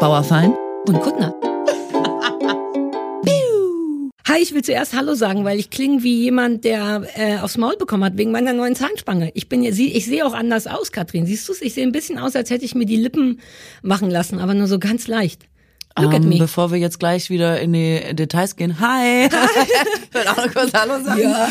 Bauerfein und Kuttner. Hi, ich will zuerst Hallo sagen, weil ich klinge wie jemand, der äh, aufs Maul bekommen hat wegen meiner neuen Zahnspange. Ich bin ja, ich sehe auch anders aus, Katrin. Siehst du Ich sehe ein bisschen aus, als hätte ich mir die Lippen machen lassen, aber nur so ganz leicht. Look um, bevor wir jetzt gleich wieder in die Details gehen. Hi! ich will auch noch kurz Hallo sagen. Ja.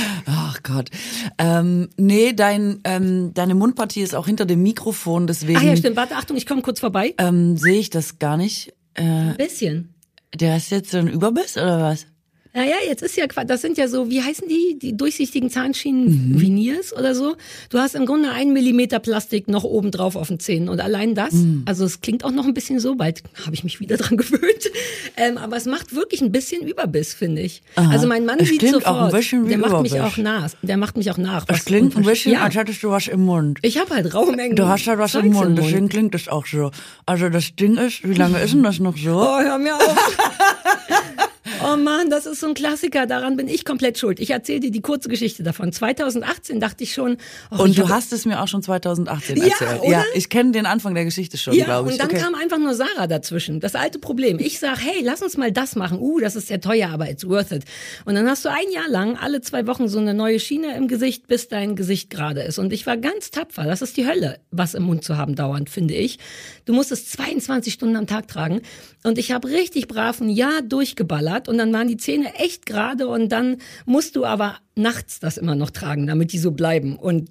Ach Gott. Ähm, nee, dein, ähm, deine Mundpartie ist auch hinter dem Mikrofon, deswegen. Ah ja, stimmt. Warte, Achtung, ich komme kurz vorbei. Ähm, Sehe ich das gar nicht. Äh, ein bisschen. Der ist jetzt so ein Überbiss oder was? Naja, jetzt ist ja, das sind ja so, wie heißen die, die durchsichtigen Zahnschienen, mhm. Veneers oder so. Du hast im Grunde einen Millimeter Plastik noch oben drauf auf den Zähnen und allein das, mhm. also es klingt auch noch ein bisschen so, bald habe ich mich wieder dran gewöhnt, ähm, aber es macht wirklich ein bisschen Überbiss, finde ich. Aha. Also mein Mann es sieht sofort, auch ein bisschen wie der macht Überbiss. mich auch nach, der macht mich auch nach. Es klingt ein bisschen, ja. als hättest du was im Mund. Ich habe halt raue Mengen. Du hast halt was im Mund, deswegen klingt es auch so. Also das Ding ist, wie lange ist denn das noch so? Oh, hör mir auf. Oh Mann, das ist so ein Klassiker. Daran bin ich komplett schuld. Ich erzähle dir die kurze Geschichte davon. 2018 dachte ich schon. Oh, Und ich du hast es mir auch schon 2018 erzählt. Ja, oder? ja ich kenne den Anfang der Geschichte schon, ja, glaube ich. Und dann okay. kam einfach nur Sarah dazwischen. Das alte Problem. Ich sag, hey, lass uns mal das machen. Uh, das ist sehr teuer, aber it's worth it. Und dann hast du ein Jahr lang alle zwei Wochen so eine neue Schiene im Gesicht, bis dein Gesicht gerade ist. Und ich war ganz tapfer. Das ist die Hölle, was im Mund zu haben dauernd, finde ich. Du musst es 22 Stunden am Tag tragen. Und ich habe richtig brav ein Jahr durchgeballert und dann waren die Zähne echt gerade und dann musst du aber nachts das immer noch tragen, damit die so bleiben. Und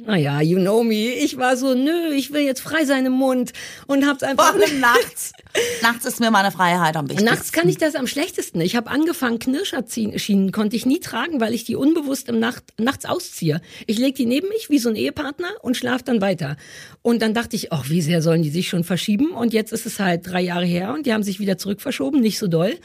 naja, you know me. Ich war so, nö, ich will jetzt frei sein im Mund und hab's einfach. Vor allem nachts. nachts ist mir meine Freiheit am wichtigsten. Nachts kann ich das am schlechtesten. Ich habe angefangen, Knirscherschienen konnte ich nie tragen, weil ich die unbewusst im Nacht, nachts ausziehe. Ich leg die neben mich wie so ein Ehepartner und schlaf dann weiter. Und dann dachte ich, ach, wie sehr sollen die sich schon verschieben? Und jetzt ist es halt drei Jahre her und die haben sich wieder zurückverschoben, nicht so doll.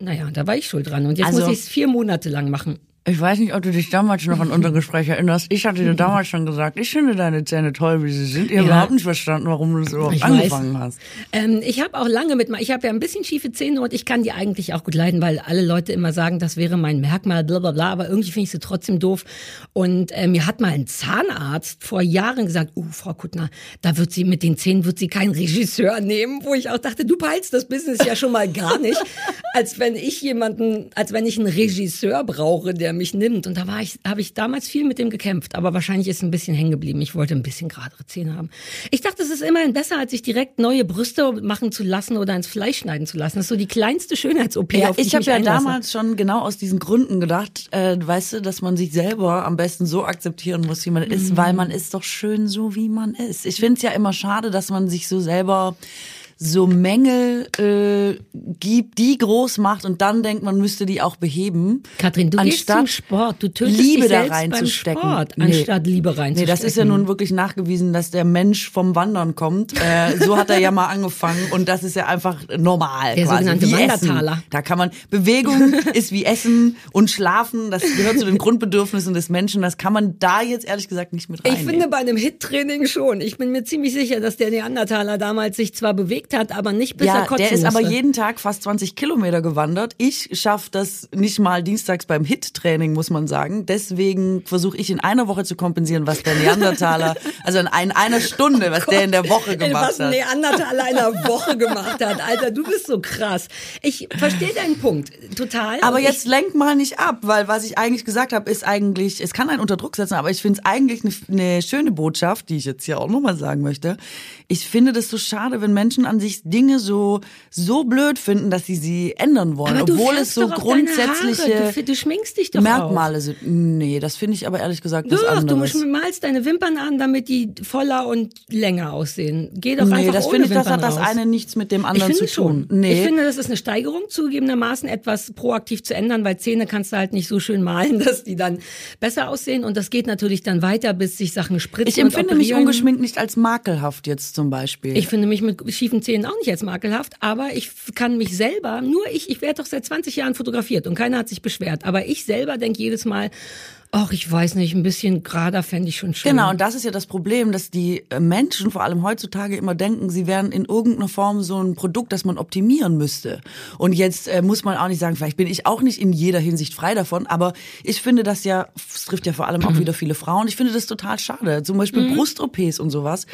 Naja, da war ich schuld dran. Und jetzt also, muss ich es vier Monate lang machen. Ich weiß nicht, ob du dich damals noch an unser Gespräch erinnerst. Ich hatte dir damals schon gesagt, ich finde deine Zähne toll, wie sie sind. Ich habe ja. überhaupt nicht verstanden, warum du das überhaupt ich angefangen weiß. hast. Ähm, ich habe auch lange mit, ich habe ja ein bisschen schiefe Zähne und ich kann die eigentlich auch gut leiden, weil alle Leute immer sagen, das wäre mein Merkmal, bla bla bla. Aber irgendwie finde ich sie trotzdem doof. Und äh, mir hat mal ein Zahnarzt vor Jahren gesagt, uh, Frau Kuttner, da wird sie mit den Zähnen wird sie keinen Regisseur nehmen, wo ich auch dachte, du peilst das Business ja schon mal gar nicht, als wenn ich jemanden, als wenn ich einen Regisseur brauche, der mich nimmt. Und da war ich, habe ich damals viel mit dem gekämpft, aber wahrscheinlich ist ein bisschen hängen geblieben. Ich wollte ein bisschen geradere Zähne haben. Ich dachte, es ist immerhin besser, als sich direkt neue Brüste machen zu lassen oder ins Fleisch schneiden zu lassen. Das ist so die kleinste Schönheits-OP. Ja, ich habe ja einlasse. damals schon genau aus diesen Gründen gedacht, äh, weißt du, dass man sich selber am besten so akzeptieren muss, wie man mhm. ist, weil man ist doch schön so, wie man ist. Ich finde es ja immer schade, dass man sich so selber so Mängel äh, gibt, die groß macht und dann denkt man müsste die auch beheben. Katrin, du gehst zum Sport, du tötest Liebe dich da reinzustecken. Sport, nee. anstatt Liebe reinzustecken. Nee, das ist ja nun wirklich nachgewiesen, dass der Mensch vom Wandern kommt. Äh, so hat er ja mal angefangen und das ist ja einfach normal. Der quasi. sogenannte wie Wandertaler. Essen. Da kann man Bewegung ist wie Essen und Schlafen. Das gehört zu den Grundbedürfnissen des Menschen. Das kann man da jetzt ehrlich gesagt nicht mit rein. Ich finde bei einem Hit-Training schon. Ich bin mir ziemlich sicher, dass der Neandertaler damals sich zwar bewegt hat, aber nicht bis ja, er kotzen der ist musste. aber jeden Tag fast 20 Kilometer gewandert. Ich schaffe das nicht mal dienstags beim Hit-Training, muss man sagen. Deswegen versuche ich in einer Woche zu kompensieren, was der Neandertaler, also in einer Stunde, was der in der Woche gemacht was hat. Was Neandertaler in einer Woche gemacht hat. Alter, du bist so krass. Ich verstehe deinen Punkt total. Aber jetzt lenk mal nicht ab, weil was ich eigentlich gesagt habe, ist eigentlich, es kann einen unter Druck setzen, aber ich finde es eigentlich eine, eine schöne Botschaft, die ich jetzt hier auch nochmal sagen möchte. Ich finde das so schade, wenn Menschen an sich Dinge so so blöd finden, dass sie sie ändern wollen, obwohl es so grundsätzliche du, du, schminkst dich doch Merkmale auch. sind. Nee, das finde ich aber ehrlich gesagt was doch, anderes. Du malst deine Wimpern an, damit die voller und länger aussehen. Geh doch nee, einfach das finde ich, das hat das eine nichts mit dem anderen zu tun. Schon. Nee. Ich finde, das ist eine Steigerung, zugegebenermaßen etwas proaktiv zu ändern, weil Zähne kannst du halt nicht so schön malen, dass die dann besser aussehen. Und das geht natürlich dann weiter, bis sich Sachen spritzen. Ich empfinde mich ungeschminkt nicht als makelhaft jetzt zum Beispiel. Ich finde mich mit schiefen Zähnen auch nicht als makelhaft, aber ich kann mich selber, nur ich, ich werde doch seit 20 Jahren fotografiert und keiner hat sich beschwert, aber ich selber denke jedes Mal, Ach, ich weiß nicht, ein bisschen gerader fände ich schon schön. Genau, und das ist ja das Problem, dass die äh, Menschen vor allem heutzutage immer denken, sie wären in irgendeiner Form so ein Produkt, das man optimieren müsste. Und jetzt äh, muss man auch nicht sagen, vielleicht bin ich auch nicht in jeder Hinsicht frei davon, aber ich finde das ja, es trifft ja vor allem auch wieder viele Frauen, ich finde das total schade. Zum Beispiel mhm. Brust-OPs und sowas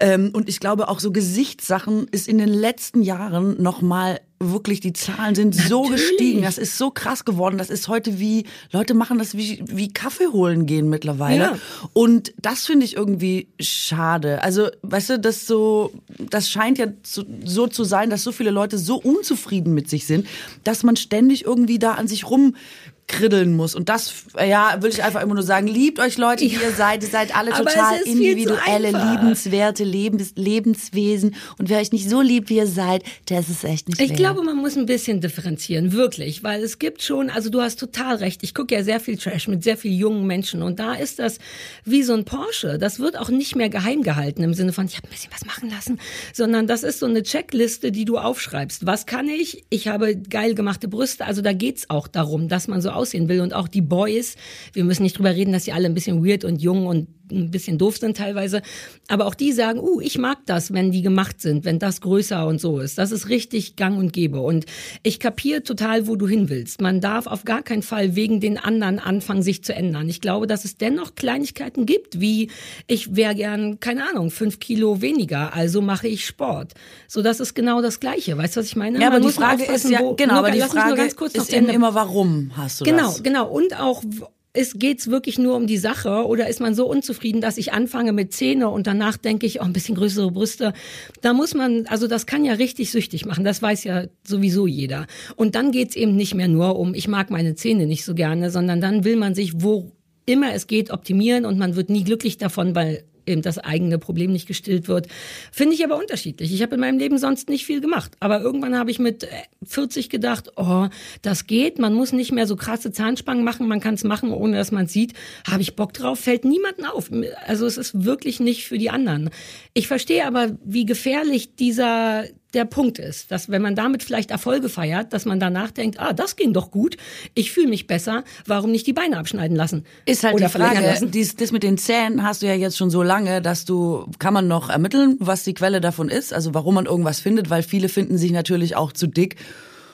Ähm, und ich glaube auch so Gesichtssachen ist in den letzten Jahren nochmal wirklich, die Zahlen sind Natürlich. so gestiegen. Das ist so krass geworden. Das ist heute wie, Leute machen das wie, wie Kaffee holen gehen mittlerweile. Ja. Und das finde ich irgendwie schade. Also, weißt du, das so, das scheint ja so, so zu sein, dass so viele Leute so unzufrieden mit sich sind, dass man ständig irgendwie da an sich rum kriddeln muss. Und das, ja, würde ich einfach immer nur sagen, liebt euch Leute, wie ihr seid. Ihr seid alle total individuelle, liebenswerte Lebens Lebenswesen. Und wer euch nicht so liebt, wie ihr seid, der ist es echt nicht Ich wert. glaube, man muss ein bisschen differenzieren, wirklich. Weil es gibt schon, also du hast total recht. Ich gucke ja sehr viel Trash mit sehr vielen jungen Menschen. Und da ist das wie so ein Porsche. Das wird auch nicht mehr geheim gehalten im Sinne von, ich habe ein bisschen was machen lassen. Sondern das ist so eine Checkliste, die du aufschreibst. Was kann ich? Ich habe geil gemachte Brüste. Also da geht's auch darum, dass man so aussehen will. Und auch die Boys, wir müssen nicht drüber reden, dass sie alle ein bisschen weird und jung und ein bisschen doof sind teilweise. Aber auch die sagen, uh, ich mag das, wenn die gemacht sind, wenn das größer und so ist. Das ist richtig gang und gäbe. Und ich kapiere total, wo du hin willst. Man darf auf gar keinen Fall wegen den anderen anfangen, sich zu ändern. Ich glaube, dass es dennoch Kleinigkeiten gibt, wie ich wäre gern, keine Ahnung, fünf Kilo weniger, also mache ich Sport. So, das ist genau das Gleiche. Weißt du, was ich meine? Ja, aber die Frage ist ja, wo, genau, aber die Frage ist eben immer, warum hast du genau, das? Genau, genau. Und auch, ist, geht's wirklich nur um die Sache oder ist man so unzufrieden, dass ich anfange mit Zähne und danach denke ich, oh, ein bisschen größere Brüste. Da muss man, also das kann ja richtig süchtig machen, das weiß ja sowieso jeder. Und dann geht's eben nicht mehr nur um, ich mag meine Zähne nicht so gerne, sondern dann will man sich, wo immer es geht, optimieren und man wird nie glücklich davon, weil eben das eigene Problem nicht gestillt wird. Finde ich aber unterschiedlich. Ich habe in meinem Leben sonst nicht viel gemacht. Aber irgendwann habe ich mit 40 äh, gedacht, oh, das geht. Man muss nicht mehr so krasse Zahnspangen machen. Man kann es machen, ohne dass man es sieht. Habe ich Bock drauf? Fällt niemanden auf. Also es ist wirklich nicht für die anderen. Ich verstehe aber, wie gefährlich dieser, der Punkt ist, dass wenn man damit vielleicht Erfolge feiert, dass man danach denkt, ah, das ging doch gut, ich fühle mich besser, warum nicht die Beine abschneiden lassen? Ist halt Oder die Frage, dies, das mit den Zähnen hast du ja jetzt schon so lange, dass du, kann man noch ermitteln, was die Quelle davon ist, also warum man irgendwas findet, weil viele finden sich natürlich auch zu dick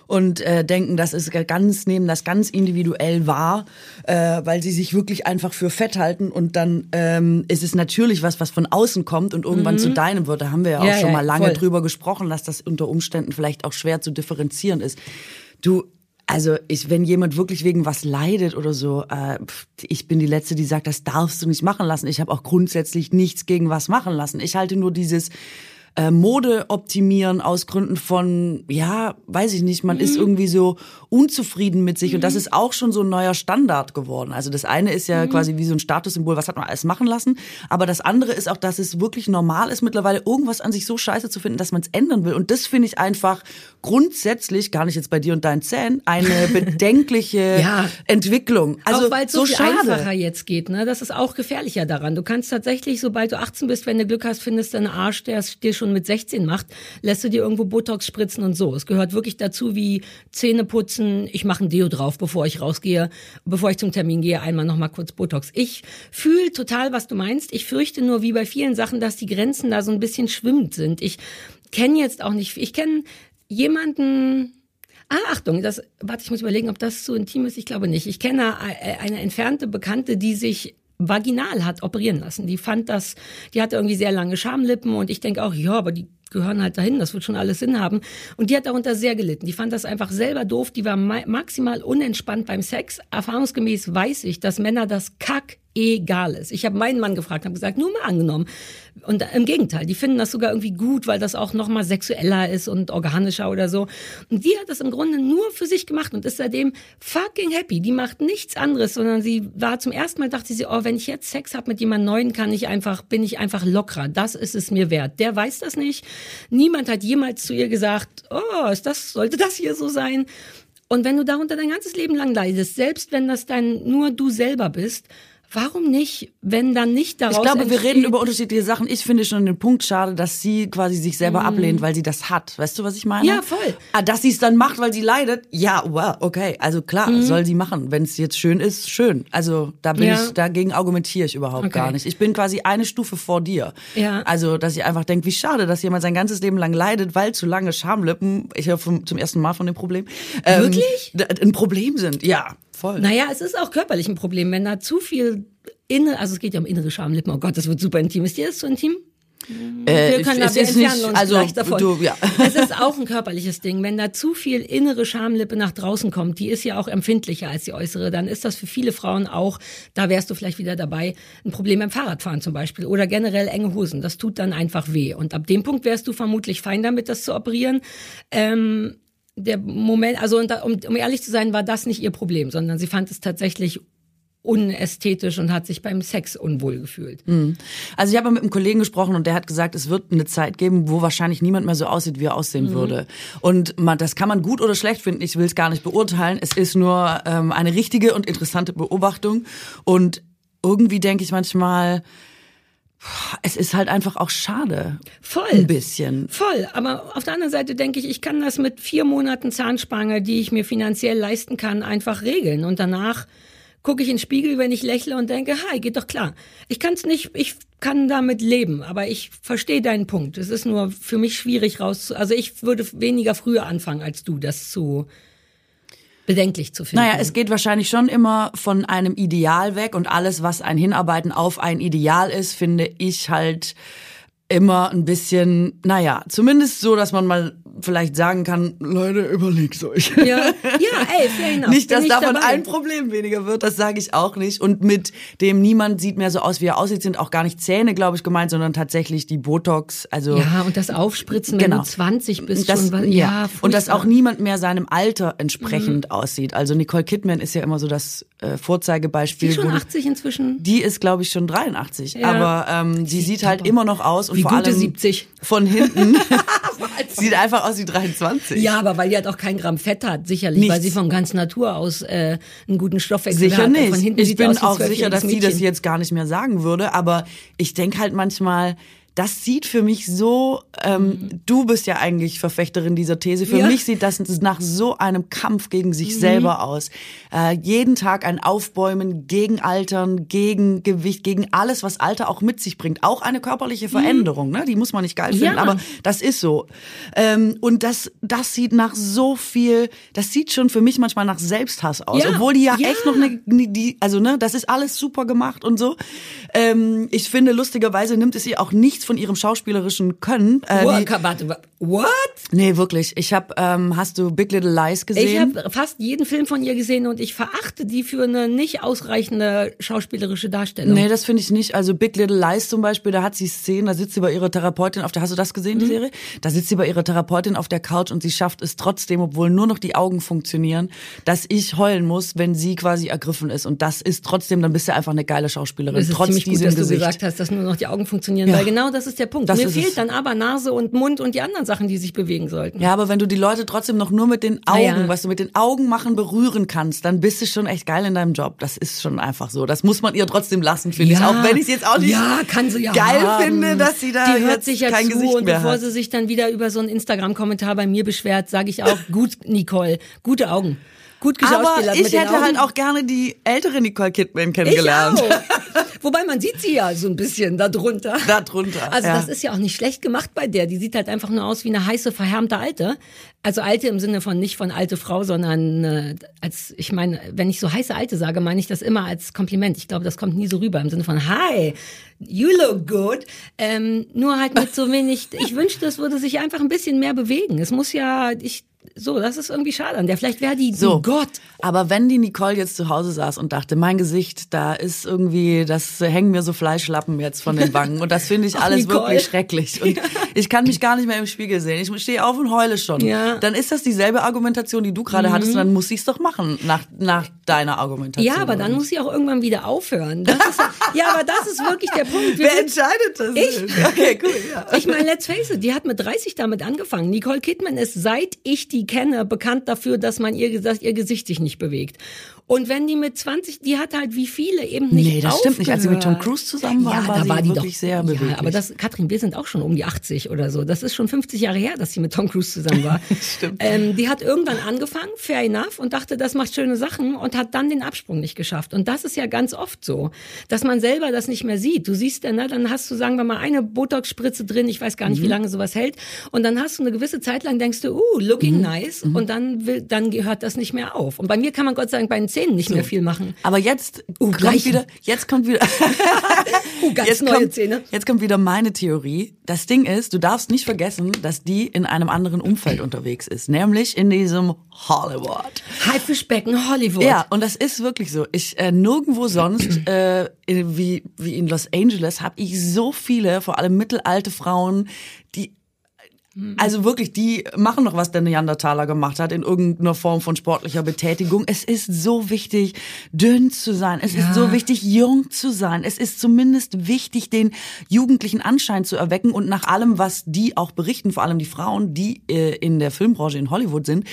und äh, denken, das ist ganz, nehmen das ganz individuell wahr, äh, weil sie sich wirklich einfach für fett halten und dann ähm, ist es natürlich was, was von außen kommt und irgendwann mhm. zu deinem wird. Da haben wir ja auch ja, schon ja, mal lange voll. drüber gesprochen, dass das unter Umständen vielleicht auch schwer zu differenzieren ist. Du, also ich, wenn jemand wirklich wegen was leidet oder so, äh, ich bin die Letzte, die sagt, das darfst du nicht machen lassen. Ich habe auch grundsätzlich nichts gegen was machen lassen. Ich halte nur dieses äh, Mode optimieren aus Gründen von, ja, weiß ich nicht, man mhm. ist irgendwie so unzufrieden mit sich mhm. und das mhm. ist auch schon so ein neuer Standard geworden. Also das eine ist ja mhm. quasi wie so ein Statussymbol, was hat man alles machen lassen, aber das andere ist auch, dass es wirklich normal ist mittlerweile irgendwas an sich so scheiße zu finden, dass man es ändern will und das finde ich einfach grundsätzlich, gar nicht jetzt bei dir und deinen Zähnen, eine bedenkliche ja. Entwicklung. Also auch weil es so, so einfacher jetzt geht, ne? Das ist auch gefährlicher daran. Du kannst tatsächlich, sobald du 18 bist, wenn du Glück hast, findest du einen Arsch, der es dir schon mit 16 macht, lässt du dir irgendwo Botox spritzen und so. Es gehört wirklich dazu wie Zähne putzen, ich mache ein Deo drauf, bevor ich rausgehe, bevor ich zum Termin gehe, einmal nochmal kurz Botox. Ich fühle total, was du meinst. Ich fürchte nur, wie bei vielen Sachen, dass die Grenzen da so ein bisschen schwimmend sind. Ich kenne jetzt auch nicht, ich kenne jemanden, Ah, Achtung, das, warte, ich muss überlegen, ob das so intim ist. Ich glaube nicht. Ich kenne eine entfernte Bekannte, die sich vaginal hat operieren lassen. Die fand das, die hatte irgendwie sehr lange Schamlippen und ich denke auch, ja, aber die gehören halt dahin, das wird schon alles Sinn haben. Und die hat darunter sehr gelitten. Die fand das einfach selber doof, die war maximal unentspannt beim Sex. Erfahrungsgemäß weiß ich, dass Männer das kack egal ist. Ich habe meinen Mann gefragt, habe gesagt, nur mal angenommen. Und im Gegenteil, die finden das sogar irgendwie gut, weil das auch noch mal sexueller ist und organischer oder so. Und die hat das im Grunde nur für sich gemacht und ist seitdem fucking happy. Die macht nichts anderes, sondern sie war zum ersten Mal dachte sie, oh, wenn ich jetzt Sex habe mit jemand Neuen, kann ich einfach, bin ich einfach lockerer. Das ist es mir wert. Der weiß das nicht. Niemand hat jemals zu ihr gesagt, oh, ist das, sollte das hier so sein? Und wenn du darunter dein ganzes Leben lang leidest, selbst wenn das dann nur du selber bist, Warum nicht, wenn dann nicht daraus Ich glaube, wir reden über unterschiedliche Sachen. Ich finde schon den Punkt schade, dass sie quasi sich selber mm. ablehnt, weil sie das hat. Weißt du, was ich meine? Ja, voll. Ah, dass sie es dann macht, weil sie leidet. Ja, well, okay. Also klar, mm. soll sie machen. Wenn es jetzt schön ist, schön. Also da bin ja. ich, dagegen argumentiere ich überhaupt okay. gar nicht. Ich bin quasi eine Stufe vor dir. Ja. Also, dass ich einfach denke, wie schade, dass jemand sein ganzes Leben lang leidet, weil zu lange Schamlippen, ich höre zum ersten Mal von dem Problem. Ähm, Wirklich? Ein Problem sind. Ja, voll. Naja, es ist auch körperlich ein Problem, wenn da zu viel inne, also es geht ja um innere Schamlippen. Oh Gott, das wird super intim. Ist dir das so intim? Äh, Wir können es aber wir ist entfernen nicht, uns also gleich davon. du, ja. Es ist auch ein körperliches Ding. Wenn da zu viel innere Schamlippe nach draußen kommt, die ist ja auch empfindlicher als die äußere, dann ist das für viele Frauen auch, da wärst du vielleicht wieder dabei, ein Problem beim Fahrradfahren zum Beispiel oder generell enge Hosen. Das tut dann einfach weh. Und ab dem Punkt wärst du vermutlich fein damit, das zu operieren. Ähm, der Moment, also und da- um, um ehrlich zu sein, war das nicht ihr Problem, sondern sie fand es tatsächlich unästhetisch und hat sich beim Sex unwohl gefühlt. Also ich habe mit einem Kollegen gesprochen und der hat gesagt, es wird eine Zeit geben, wo wahrscheinlich niemand mehr so aussieht, wie er aussehen würde. Und man, das kann man gut oder schlecht finden. Ich will es gar nicht beurteilen. Es ist nur ähm, eine richtige und interessante Beobachtung. Und irgendwie denke ich manchmal, es ist halt einfach auch schade. Voll. Ein bisschen. Voll, aber auf der anderen Seite denke ich, ich kann das mit vier Monaten Zahnspange, die ich mir finanziell leisten kann, einfach regeln. Und danach gucke ich in den Spiegel, wenn ich lächle und denke, hi, geht doch klar. Ich kann es nicht, ich kann damit leben, aber ich verstehe deinen Punkt. Es ist nur für mich schwierig raus. Also ich würde weniger früher anfangen als du, das zu bedenklich zu finden. Naja, es geht wahrscheinlich schon immer von einem Ideal weg und alles, was ein Hinarbeiten auf ein Ideal ist, finde ich halt immer ein bisschen, naja, zumindest so, dass man mal vielleicht sagen kann, Leute, überlegt's euch. ja, ja, ey, fair enough. Nicht, dass davon dabei. ein Problem weniger wird, das sage ich auch nicht. Und mit dem niemand sieht mehr so aus, wie er aussieht, sind auch gar nicht Zähne, glaube ich, gemeint, sondern tatsächlich die Botox. Also Ja, und das Aufspritzen, wenn Genau. du 20 bist, das, schon ja. ja, und dass. Mhm. auch niemand mehr seinem Alter entsprechend aussieht. Also Nicole Kidman ist ja immer so das äh, Vorzeigebeispiel. Die schon wo du- 80 inzwischen. Die ist, glaube ich, schon 83. Ja. Aber ähm, sie sieht halt immer noch aus und Wie vor gute allem 70. von hinten sieht einfach aus wie 23. Ja, aber weil die halt auch kein Gramm Fett hat, sicherlich, weil Nichts. sie von ganz Natur aus äh, einen guten Stoffwechsel Sicher hat. nicht. Von hinten ich sieht bin auch sicher, dass sie das jetzt gar nicht mehr sagen würde. Aber ich denke halt manchmal, das sieht für mich so, ähm, du bist ja eigentlich Verfechterin dieser These. Für Ja. mich sieht das nach so einem Kampf gegen sich selber aus. Äh, jeden Tag ein Aufbäumen gegen Altern, gegen Gewicht, gegen alles, was Alter auch mit sich bringt. Auch eine körperliche Veränderung, ne? die muss man nicht geil finden, Ja. aber das ist so. Ähm, und das, das sieht nach so viel, das sieht schon für mich manchmal nach Selbsthass aus, Ja. obwohl die ja, Ja. echt noch eine, die, also ne, das ist alles super gemacht und so. Ähm, ich finde, lustigerweise nimmt es ihr auch nichts von ihrem schauspielerischen Können. Äh, What? die, What? nee, wirklich. Ich habe, ähm, hast du Big Little Lies Ich gesehen? habe fast jeden Film von ihr gesehen und ich verachte die für eine nicht ausreichende schauspielerische Darstellung. Nee, das finde ich nicht. Also Big Little Lies zum Beispiel, da hat sie Szenen, da sitzt sie bei ihrer Therapeutin auf der, hast du das gesehen, Mhm. die Serie? Da sitzt sie bei ihrer Therapeutin auf der Couch und sie schafft es trotzdem, obwohl nur noch die Augen funktionieren, dass ich heulen muss, wenn sie quasi ergriffen ist. Und das ist trotzdem, dann bist du einfach eine geile Schauspielerin, Es ist trotz ziemlich gut, diesem dass du Gesicht. gesagt hast, dass nur noch die Augen funktionieren, Ja. weil genau das ist der Punkt. Das Mir fehlt es. dann aber Nase und Mund und die anderen Sachen, die sich bewegen sollten. Ja, aber wenn du die Leute trotzdem noch nur mit den Augen, ja. was du mit den Augen machen, berühren kannst, dann bist du schon echt geil in deinem Job. Das ist schon einfach so. Das muss man ihr trotzdem lassen, finde ich. Auch wenn ich es jetzt auch nicht ja, kann sie ja geil haben. finde, dass sie da die hört sich ja kein zu Gesicht und bevor hat. sie sich dann wieder über so einen Instagram-Kommentar bei mir beschwert, sage ich auch, gut, Nicole, gute Augen. Gut Aber geschauspielert mit ich hätte halt auch gerne die ältere Nicole Kidman ich kennengelernt. auch. Wobei man sieht sie ja so ein bisschen darunter. Darunter, Also ja. das ist ja auch nicht schlecht gemacht bei der. Die sieht halt einfach nur aus wie eine heiße, verhärmte Alte. Also Alte im Sinne von nicht von alte Frau, sondern äh, als, ich meine, wenn ich so heiße Alte sage, meine ich das immer als Kompliment. Ich glaube, das kommt nie so rüber im Sinne von Hi, you look good. Ähm, nur halt mit so wenig, ich wünschte, es würde sich einfach ein bisschen mehr bewegen. Es muss ja, ich, so, das ist irgendwie schade an der. Vielleicht wäre die So, Gott. Aber wenn die Nicole jetzt zu Hause saß und dachte, mein Gesicht, da ist irgendwie, das hängen mir so Fleischlappen jetzt von den Wangen und das finde ich alles Nicole. wirklich schrecklich und ich kann mich gar nicht mehr im Spiegel sehen. Ich stehe auf und heule schon. Ja. Dann ist das dieselbe Argumentation, die du gerade hattest und dann muss ich es doch machen nach, nach deiner Argumentation. Ja, aber dann muss sie auch irgendwann wieder aufhören. Ist, ja, aber das ist wirklich der Punkt. Wir Wer entscheidet das? Ich. Okay, cool, ja. Ich meine, let's face it, die hat mit 30 damit angefangen. Nicole Kidman ist, seit ich die kenne, bekannt dafür, dass man ihr gesagt, ihr Gesicht sich nicht bewegt. Und wenn die mit 20, die hat halt wie viele eben nicht Nee, das stimmt nicht. Als sie mit Tom aufgehört. Cruise zusammen war, ja, war da war die wirklich doch, sehr beweglich. Ja, aber das, Katrin, wir sind auch schon um die 80 oder so. Das ist schon 50 Jahre her, dass sie mit Tom Cruise zusammen war. Stimmt. Ähm, die hat irgendwann angefangen, fair enough, und dachte, das macht schöne Sachen und hat dann den Absprung nicht geschafft. Und das ist ja ganz oft so, dass man selber das nicht mehr sieht. Du siehst ja, ne, dann hast du, sagen wir mal, eine Botox-Spritze drin, ich weiß gar nicht, wie lange sowas hält. Und dann hast du eine gewisse Zeit lang, denkst du, uh, looking nice. Und dann, will, dann gehört das nicht mehr auf. Und bei mir kann man Gott sei Dank bei den Zähnen nicht mehr viel machen. Aber jetzt Uh, kommt gleich. wieder, jetzt kommt wieder, Uh, ganz jetzt neue kommt, Zähne. jetzt kommt wieder meine Theorie. Das Ding ist, du darfst nicht vergessen, dass die in einem anderen Umfeld unterwegs ist, nämlich in diesem Hollywood. Haifischbecken Hollywood. Ja, und das ist wirklich so. Ich äh, nirgendwo sonst äh, wie wie in Los Angeles habe ich so viele, vor allem mittelalte Frauen, die also wirklich, die machen noch, was der Neandertaler gemacht hat, in irgendeiner Form von sportlicher Betätigung. Es ist so wichtig, dünn zu sein. Es ist so wichtig, jung zu sein. Es ist zumindest wichtig, den jugendlichen Anschein zu erwecken. Und nach allem, was die auch berichten, vor allem die Frauen, die äh, in der Filmbranche in Hollywood sind,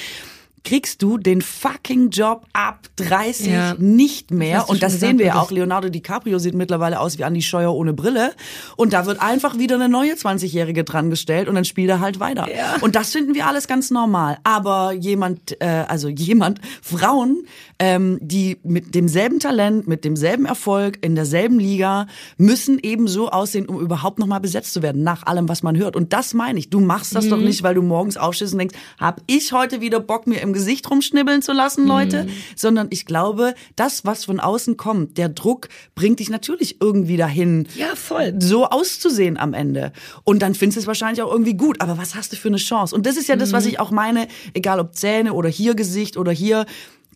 kriegst du den fucking Job ab 30 Ja. nicht Das mehr. du Und das sehen wir ja auch. Leonardo DiCaprio sieht mittlerweile aus wie Andy Scheuer ohne Brille. Und da wird einfach wieder eine neue 20-Jährige dran gestellt und dann spielt er halt weiter. Ja. Und das finden wir alles ganz normal. Aber jemand, äh, also jemand, Frauen, ähm, die mit demselben Talent, mit demselben Erfolg in derselben Liga, müssen eben so aussehen, um überhaupt nochmal besetzt zu werden, nach allem, was man hört. Und das meine ich. Du machst das doch Mhm. nicht, weil du morgens aufstehst und denkst, hab ich heute wieder Bock, mir im Gesicht rumschnibbeln zu lassen, Leute? Mhm. Sondern ich glaube, das, was von außen kommt, der Druck bringt dich natürlich irgendwie dahin, Ja, voll. so auszusehen am Ende. Und dann findest du es wahrscheinlich auch irgendwie gut. Aber was hast du für eine Chance? Und das ist ja das, Mhm. was ich auch meine, egal ob Zähne oder hier Gesicht oder hier,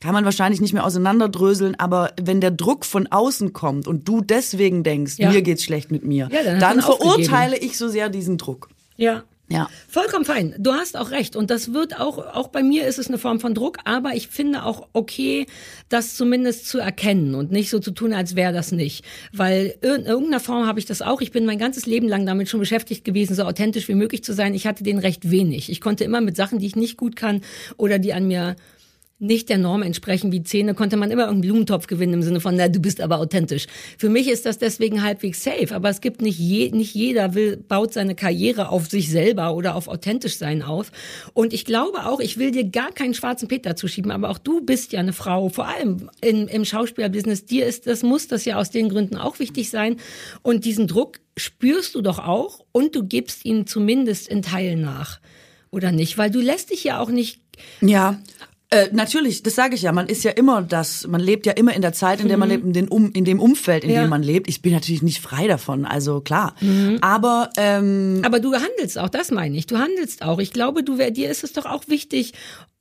kann man wahrscheinlich nicht mehr auseinanderdröseln, aber wenn der Druck von außen kommt und du deswegen denkst, Ja. mir geht's schlecht mit mir, Ja, dann dann verurteile ich so sehr diesen Druck. Ja. Ja. Vollkommen fein. Du hast auch recht. Und das wird auch, auch bei mir ist es eine Form von Druck, aber ich finde auch okay, das zumindest zu erkennen und nicht so zu tun, als wäre das nicht. Weil in irgendeiner Form habe ich das auch. Ich bin mein ganzes Leben lang damit schon beschäftigt gewesen, so authentisch wie möglich zu sein. Ich hatte den recht wenig. Ich konnte immer mit Sachen, die ich nicht gut kann oder die an mir nicht der Norm entsprechen wie Zähne, konnte man immer irgendeinen Blumentopf gewinnen im Sinne von, na, du bist aber authentisch. Für mich ist das deswegen halbwegs safe, aber es gibt nicht, je, nicht jeder will, baut seine Karriere auf sich selber oder auf authentisch sein auf. Und ich glaube auch, ich will dir gar keinen schwarzen Peter zuschieben, aber auch du bist ja eine Frau, vor allem in, im Schauspielerbusiness, dir ist, das muss das ja aus den Gründen auch wichtig sein. Und diesen Druck spürst du doch auch und du gibst ihn zumindest in Teilen nach. Oder nicht? Weil du lässt dich ja auch nicht Ja. Äh, natürlich, das sage ich ja. Man ist ja immer das, man lebt ja immer in der Zeit, in der man lebt, in, den um, in dem Umfeld, in Mhm. Ja. dem man lebt. Ich bin natürlich nicht frei davon, also klar. Mhm. Aber ähm, Aber du handelst auch, das meine ich. Du handelst auch. Ich glaube, du wär, dir ist es doch auch wichtig,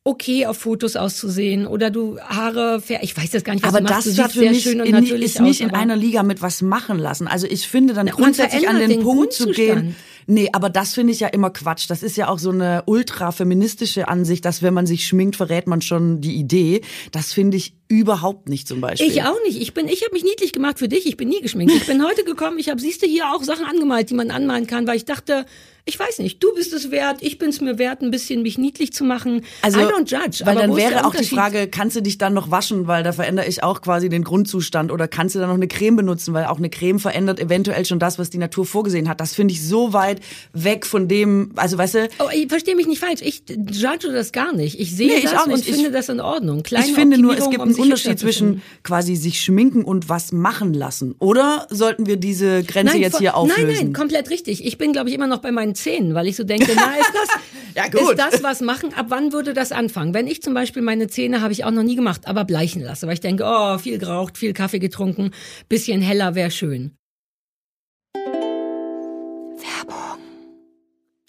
okay auf Fotos auszusehen oder du Haare, fair, ich weiß jetzt gar nicht, was aber du machst. das du siehst sehr schön und natürlich ist nicht aus, in einer Liga mit was machen lassen. Also ich finde dann man grundsätzlich an den Punkt zu gehen. Nee, aber das finde ich ja immer Quatsch. Das ist ja auch so eine ultra-feministische Ansicht, dass wenn man sich schminkt, verrät man schon die Idee. Das finde ich überhaupt nicht zum Beispiel. Ich auch nicht. Ich bin, ich habe mich niedlich gemacht für dich. Ich bin nie geschminkt. Ich bin heute gekommen. Ich habe, siehst du, hier auch Sachen angemalt, die man anmalen kann, weil ich dachte, ich weiß nicht, du bist es wert, ich bin es mir wert, ein bisschen mich niedlich zu machen. Also, I don't judge. Weil aber dann wäre auch die? Frage, kannst du dich dann noch waschen, weil da verändere ich auch quasi den Grundzustand oder kannst du dann noch eine Creme benutzen, weil auch eine Creme verändert eventuell schon das, was die Natur vorgesehen hat. Das finde ich so weit weg von dem, also weißt du, Oh, ich verstehe mich nicht falsch. Ich judge das gar nicht. Ich sehe Nee, ich das auch nicht. und Ich- finde das in Ordnung. Kleine ich finde nur, es gibt einen Unterschied zwischen quasi sich schminken und was machen lassen. Oder sollten wir diese Grenze jetzt voll- hier auflösen? Nein, nein, komplett richtig. Ich bin, glaube ich, immer noch bei meinen Zähnen, weil ich so denke, na, ist das, Ja, gut. ist das was machen? Ab wann würde das anfangen? Wenn ich zum Beispiel meine Zähne habe ich auch noch nie gemacht, aber bleichen lasse, weil ich denke, oh, viel geraucht, viel Kaffee getrunken, bisschen heller wäre schön.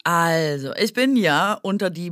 Also, ich bin ja unter die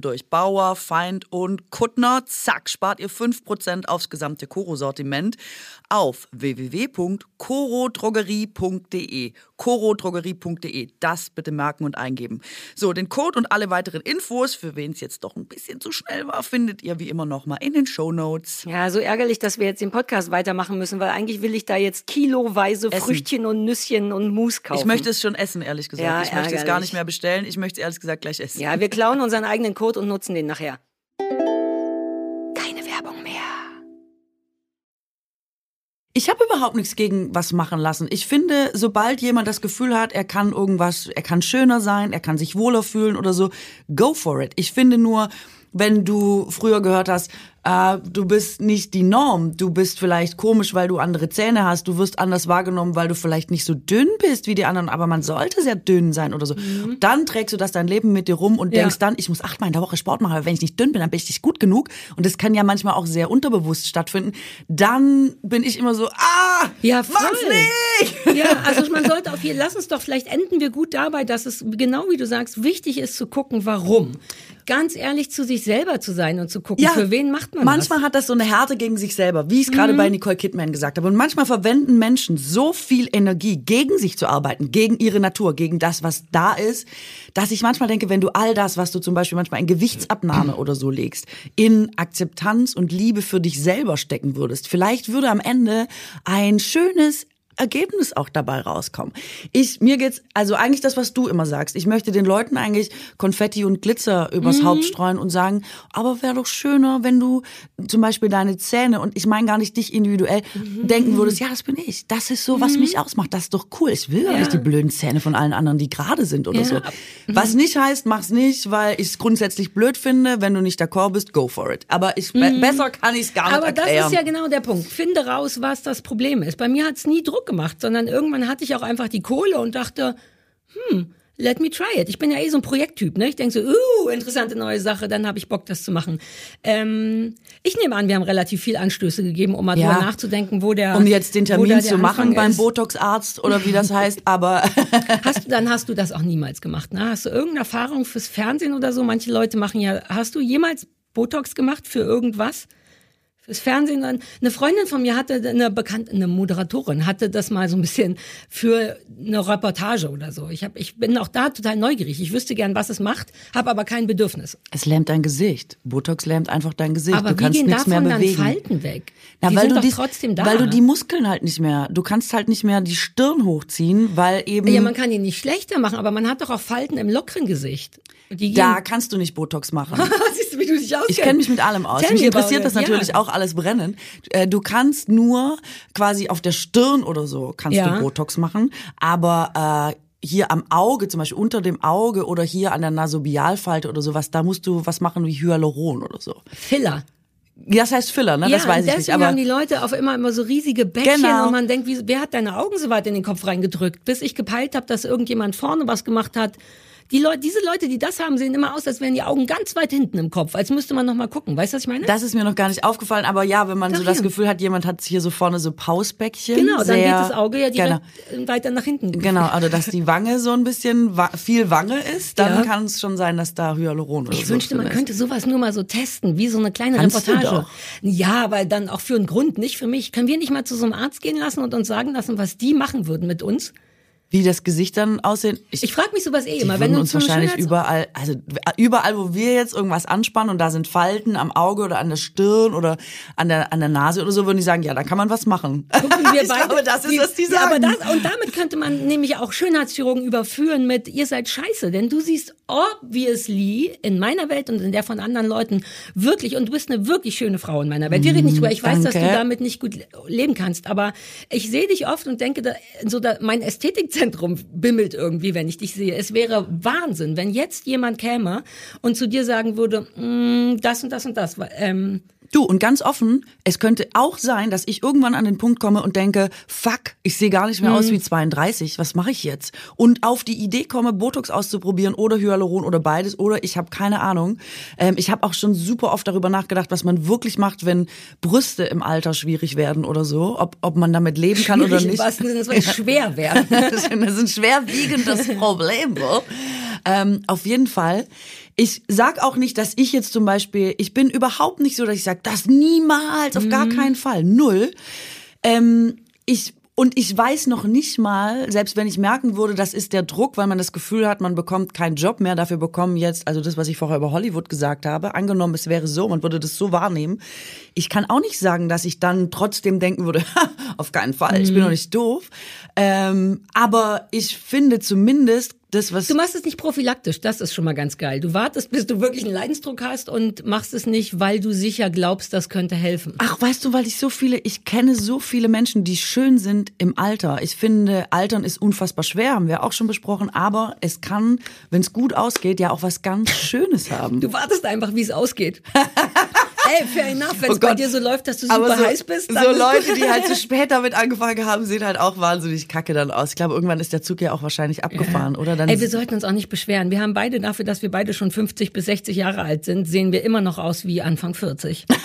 durch. Bauer, Feind und Kuttner. Zack, spart ihr 5% aufs gesamte Koro-Sortiment auf www.korodrogerie.de. korodrogerie.de. Das bitte merken und eingeben. So, den Code und alle weiteren Infos, für wen es jetzt doch ein bisschen zu schnell war, findet ihr wie immer nochmal in den Shownotes. Ja, so ärgerlich, dass wir jetzt den Podcast weitermachen müssen, weil eigentlich will ich da jetzt kiloweise Essen. Früchtchen und Nüsschen und Mousse kaufen. Ich möchte es schon essen, ehrlich gesagt. Ja, ich möchte es gar ärgerlich. nicht mehr bestellen. Ich möchte es ehrlich gesagt gleich essen. Ja, wir klauen unseren eigenen Code und nutzen den nachher. Ich habe überhaupt nichts gegen was machen lassen. Ich finde, sobald jemand das Gefühl hat, er kann irgendwas, er kann schöner sein, er kann sich wohler fühlen oder so, go for it. Ich finde nur, wenn du früher gehört hast, äh, du bist nicht die Norm, du bist vielleicht komisch, weil du andere Zähne hast, du wirst anders wahrgenommen, weil du vielleicht nicht so dünn bist wie die anderen, aber man sollte sehr dünn sein oder so. Dann trägst du das dein Leben mit dir rum und Ja. denkst dann, ich muss achtmal in der Woche Sport machen, aber wenn ich nicht dünn bin, dann bin ich nicht gut genug. Und das kann ja manchmal auch sehr unterbewusst stattfinden. Dann bin ich immer so, ah, Ja, voll. mach's nicht! Ja, also man sollte auf jeden lass uns doch, vielleicht enden wir gut dabei, dass es genau wie du sagst, wichtig ist zu gucken, warum. Ganz ehrlich zu sich selber zu sein und zu gucken, für wen macht man Manchmal das? hat das so eine Härte gegen sich selber, wie ich es gerade bei Nicole Kidman gesagt habe. Und manchmal verwenden Menschen so viel Energie, gegen sich zu arbeiten, gegen ihre Natur, gegen das, was da ist, dass ich manchmal denke, wenn du all das, was du zum Beispiel manchmal in Gewichtsabnahme oder so legst, in Akzeptanz und Liebe für dich selber stecken würdest, vielleicht würde am Ende ein schönes Ergebnis auch dabei rauskommen. Ich, mir geht's, also eigentlich das, was du immer sagst. Ich möchte den Leuten eigentlich Konfetti und Glitzer übers Haupt streuen und sagen, aber wäre doch schöner, wenn du zum Beispiel deine Zähne, und ich meine gar nicht dich individuell, denken würdest, ja, das bin ich. Das ist so, was mich ausmacht. Das ist doch cool. Ich will gar nicht die blöden Zähne von allen anderen, die gerade sind oder Ja. so. Was nicht heißt, mach's nicht, weil ich es grundsätzlich blöd finde. Wenn du nicht d'accord bist, go for it. Aber ich, be besser kann ich es gar Aber nicht das erklären. ist ja genau der Punkt. Finde raus, was das Problem ist. Bei mir hat's nie Druck gemacht, sondern irgendwann hatte ich auch einfach die Kohle und dachte, hm, let me try it. Ich bin ja eh so ein Projekttyp, ne? Ich denke so, uh, interessante neue Sache, dann habe ich Bock, das zu machen. Ähm, ich nehme an, wir haben relativ viel Anstöße gegeben, um mal Ja. drüber nachzudenken, wo der um jetzt den Termin zu machen Anfang beim. Botox-Arzt oder wie das heißt, aber Hast du, dann hast du das auch niemals gemacht, ne? Hast du irgendeine Erfahrung fürs Fernsehen oder so? Manche Leute machen ja, hast du jemals Botox gemacht für irgendwas? Fürs Fernsehen dann. Eine Freundin von mir hatte eine bekannte, eine Moderatorin hatte das mal so ein bisschen für eine Reportage oder so. Ich hab, ich bin auch da total neugierig. Ich wüsste gern, was es macht, habe aber kein Bedürfnis. es lähmt dein Gesicht. Botox lähmt einfach dein Gesicht. Aber du wie kannst gehen nichts mehr davon dann bewegen. Falten weg? Na, die weil du die, trotzdem da. Weil du die Muskeln halt nicht mehr, du kannst halt nicht mehr die Stirn hochziehen, weil eben ja, man kann die nicht schlechter machen, aber man hat doch auch Falten im lockeren Gesicht. Da kannst du nicht Botox machen. Siehst du, wie du dich auskennst? Ich kenne mich mit allem aus. Tell mich interessiert das natürlich Ja. auch alles brennend. Äh, Du kannst nur quasi auf der Stirn oder so kannst Ja. du Botox machen, aber äh, hier am Auge, zum Beispiel unter dem Auge oder hier an der Nasobialfalte oder sowas, da musst du was machen wie Hyaluron oder so. Filler. Ja, Das heißt Filler, ne? das weiß ich nicht. Aber haben die Leute auf immer immer so riesige Bäckchen Genau. und man denkt, wie, wer hat deine Augen so weit in den Kopf reingedrückt? Bis ich gepeilt habe, dass irgendjemand vorne was gemacht hat. Die Leute, diese Leute, die das haben, sehen immer aus, als wären die Augen ganz weit hinten im Kopf, als müsste man noch mal gucken. Weißt du, was ich meine? Das ist mir noch gar nicht aufgefallen, aber ja, wenn man Doch, so das. Gefühl hat, jemand hat hier so vorne so Pausbäckchen. genau, dann geht das Auge ja direkt Genau. weiter nach hinten. Genau, also dass die Wange so ein bisschen wa viel Wange ist, dann Ja. kann es schon sein, dass da Hyaluron oder Ich so wünschte, man ist. könnte sowas nur mal so testen, wie so eine kleine Kannst du Reportage. doch. Ja, aber dann auch für einen Grund, nicht für mich. Können wir nicht mal zu so einem Arzt gehen lassen und uns sagen lassen, was die machen würden mit uns? Wie das Gesicht dann aussehen. Ich frage mich sowas eh immer. Wenn uns wahrscheinlich überall, also überall, wo wir jetzt irgendwas anspannen und da sind Falten am Auge oder an der Stirn oder an der, an der Nase oder so, würden die sagen, ja, da kann man was machen. Gucken wir ich beide, glaube, das ist, was die Ja, aber sagen. das, und damit könnte man nämlich auch Schönheitschirurgen überführen mit, ihr seid scheiße, denn du siehst obviously in meiner Welt und in der von anderen Leuten wirklich, und du bist eine wirklich schöne Frau in meiner Welt. Wir reden nicht drüber, ich weiß, dass du danke. damit nicht gut leben kannst, aber ich sehe dich oft und denke, so mein Ästhetikzentrum bimmelt irgendwie, wenn ich dich sehe. Es wäre Wahnsinn, wenn jetzt jemand käme und zu dir sagen würde, "Mm, das und das und das. Ähm, Du, und ganz offen, es könnte auch sein, dass ich irgendwann an den Punkt komme und denke, fuck, ich sehe gar nicht mehr Mhm. aus wie 32, was mache ich jetzt? Und auf die Idee komme, Botox auszuprobieren oder Hyaluron oder beides oder ich habe keine Ahnung. Ähm, ich habe auch schon super oft darüber nachgedacht, was man wirklich macht, wenn Brüste im Alter schwierig werden oder so, ob, ob man damit leben kann oder schwierig im nicht. Sinne, es wird schwer werden. das ist ein schwerwiegendes Problem. So. Ähm, auf jeden Fall. Ich sag auch nicht, dass ich jetzt zum Beispiel, ich bin überhaupt nicht so, dass ich sage, das niemals, auf gar keinen Fall, null. Ähm, ich und ich weiß noch nicht mal, selbst wenn ich merken würde, das ist der Druck, weil man das Gefühl hat, man bekommt keinen Job mehr, dafür bekommen jetzt, also das, was ich vorher über Hollywood gesagt habe, angenommen, es wäre so, man würde das so wahrnehmen. Ich kann auch nicht sagen, dass ich dann trotzdem denken würde, "Ha, auf keinen Fall, ich bin doch nicht doof. Ähm, aber ich finde zumindest das, was Du machst es nicht prophylaktisch, das ist schon mal ganz geil. Du wartest, bis du wirklich einen Leidensdruck hast und machst es nicht, weil du sicher glaubst, das könnte helfen. Ach, weißt du, weil ich so viele, ich kenne so viele Menschen, die schön sind im Alter. Ich finde, Altern ist unfassbar schwer, haben wir auch schon besprochen, aber es kann, wenn es gut ausgeht, ja auch was ganz Schönes haben. Du wartest einfach, wie es ausgeht. Ey, fair enough, wenn es Oh bei dir so läuft, dass du super so, heiß bist. so Leute, die halt so spät damit angefangen haben, sehen halt auch wahnsinnig kacke dann aus. Ich glaube, irgendwann ist der Zug ja auch wahrscheinlich abgefahren, oder? Dann Ey, wir sollten uns auch nicht beschweren. Wir haben beide dafür, dass wir beide schon 50 bis 60 Jahre alt sind, sehen wir immer noch aus wie Anfang 40.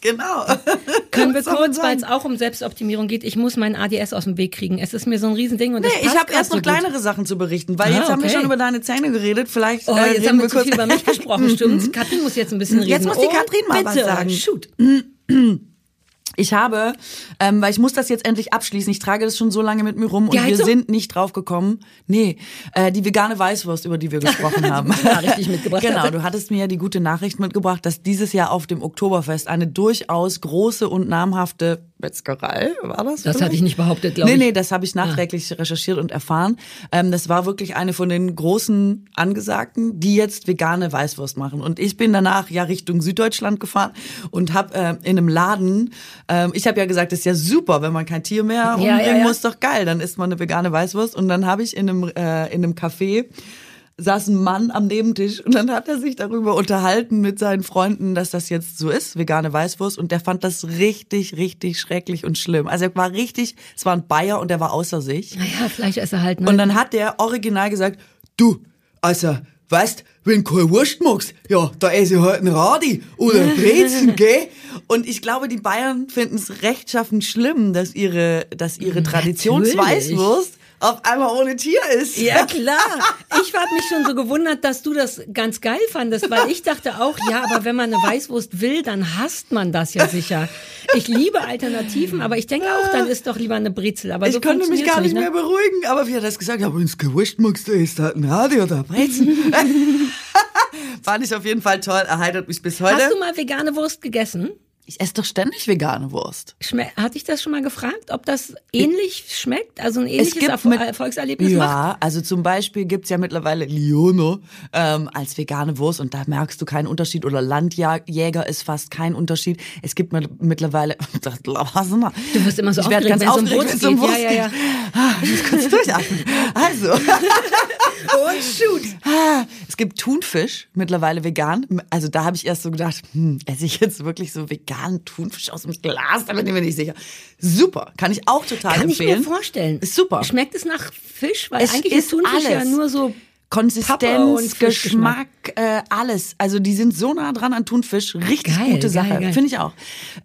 genau. Können wir kurz, weil es auch um Selbstoptimierung geht, ich muss meinen ADS aus dem Weg kriegen. Es ist mir so ein Riesending und Nee, ich habe erst noch so gut. kleinere Sachen zu berichten, weil Ah, jetzt haben wir okay. schon über deine Zähne geredet. Vielleicht Oh, äh, jetzt reden haben wir kurz viel über mich gesprochen, stimmt's? Katrin muss jetzt ein bisschen reden. Jetzt muss die oh, Katrin mal bitte, was sagen. Shoot. Ich habe, ähm, weil ich muss das jetzt endlich abschließen. Ich trage das schon so lange mit mir rum und wir sind nicht drauf gekommen. Nee, äh, die vegane Weißwurst, über die wir gesprochen haben. Nachricht, die ich mitgebracht Genau, hatte. du hattest mir ja die gute Nachricht mitgebracht, dass dieses Jahr auf dem Oktoberfest eine durchaus große und namhafte Metzgerei, war das? Das hatte ich nicht behauptet, glaube Nee, ich. nee, das habe ich nachträglich recherchiert und erfahren. Ähm, das war wirklich eine von den großen Angesagten, die jetzt vegane Weißwurst machen. Und ich bin danach ja Richtung Süddeutschland gefahren und habe äh, in einem Laden, ähm, ich habe ja gesagt, das ist ja super, wenn man kein Tier mehr Ja, umbringen ja, ja. muss, doch geil, dann isst man eine vegane Weißwurst. Und dann habe ich in einem, äh, in einem Café saß ein Mann am Nebentisch und dann hat er sich darüber unterhalten mit seinen Freunden, dass das jetzt so ist, vegane Weißwurst und der fand das richtig, richtig schrecklich und schlimm. Also er war richtig, es war ein Bayer und er war außer sich. Naja, Fleischesser halt, ne? Und dann hat der original gesagt, du, also, weißt, wenn du keine Wurst magst, ja, da esse ich halt ein Radi oder ein Brezen, gell? Und ich glaube, die Bayern finden es rechtschaffend schlimm, dass ihre, dass ihre Traditionsweißwurst auf einmal ohne Tier ist. Ja, klar. Ich habe mich schon so gewundert, dass du das ganz geil fandest, weil ich dachte auch, ja, aber wenn man eine Weißwurst will, dann hasst man das ja sicher. Ich liebe Alternativen, aber ich denke auch, dann ist doch lieber eine Brezel. Aber Ich so konnte mich gar nicht ne? mehr beruhigen, aber wie hat er das gesagt? Ja, wenn es gewusst magst, du isst halt ein Radi oder ein Brezen. Fand ich auf jeden Fall toll, erheitert mich bis heute. Hast du mal vegane Wurst gegessen? Ich esse doch ständig vegane Wurst. Schme Hatte ich das schon mal gefragt, ob das ähnlich schmeckt? Also ein ähnliches gibt Erfol mit- Erfolgserlebnis ja, macht? also zum Beispiel gibt's ja mittlerweile Liono ähm, als vegane Wurst und da merkst du keinen Unterschied oder Landjäger ist fast kein Unterschied. Es gibt mit- mittlerweile, das, was mal. Du wirst immer so ich aufgeregt, ganz wenn es um aufgeregt, Wurst wenn's um geht. Wurst Ja, ja, ja. geht. Ah, Ich muss kurz durchatmen. Also, Und shoot. ah, es gibt Thunfisch mittlerweile vegan. Also da habe ich erst so gedacht, hm, esse ich jetzt wirklich so veganen Thunfisch aus dem Glas? Da bin ich mir nicht sicher. Super, kann ich auch total Kann ich empfehlen. mir vorstellen. Ist super. Schmeckt es nach Fisch? Weil Es eigentlich ist Thunfisch ja alles. nur so Konsistenz. Geschmack, äh, alles. Also die sind so nah dran an Thunfisch. Richtig Geil, gute Sache, finde ich auch.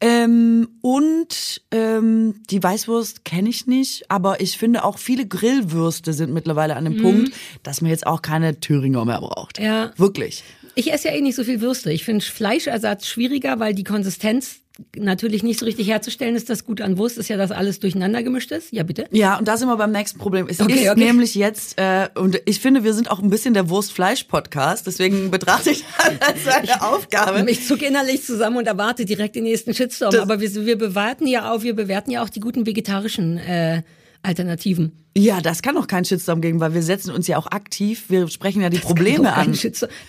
Ähm, und ähm, die Weißwurst kenne ich nicht, aber ich finde auch viele Grillwürste sind mittlerweile an dem Punkt, dass man jetzt auch keine Thüringer mehr braucht. Mhm. Ja. Wirklich. Ich esse ja eh nicht so viel Würste. Ich finde Fleischersatz schwieriger, weil die Konsistenz natürlich nicht so richtig herzustellen ist. Das gut an Wurst ist ja, dass alles durcheinander gemischt ist. Ja, bitte. Ja, und da sind wir beim nächsten Problem. Es Okay, ist okay. nämlich jetzt, äh, und ich finde, wir sind auch ein bisschen der Wurst-Fleisch-Podcast, deswegen betrachte ich das als eine Aufgabe. Ich zucke innerlich zusammen und erwarte direkt den nächsten Shitstorm. Das- Aber wir, wir bewerten ja auch, wir bewerten ja auch die guten vegetarischen äh, Alternativen. Ja, das kann doch kein Shitstorm geben, weil wir setzen uns ja auch aktiv, wir sprechen ja die Probleme Doch kein an.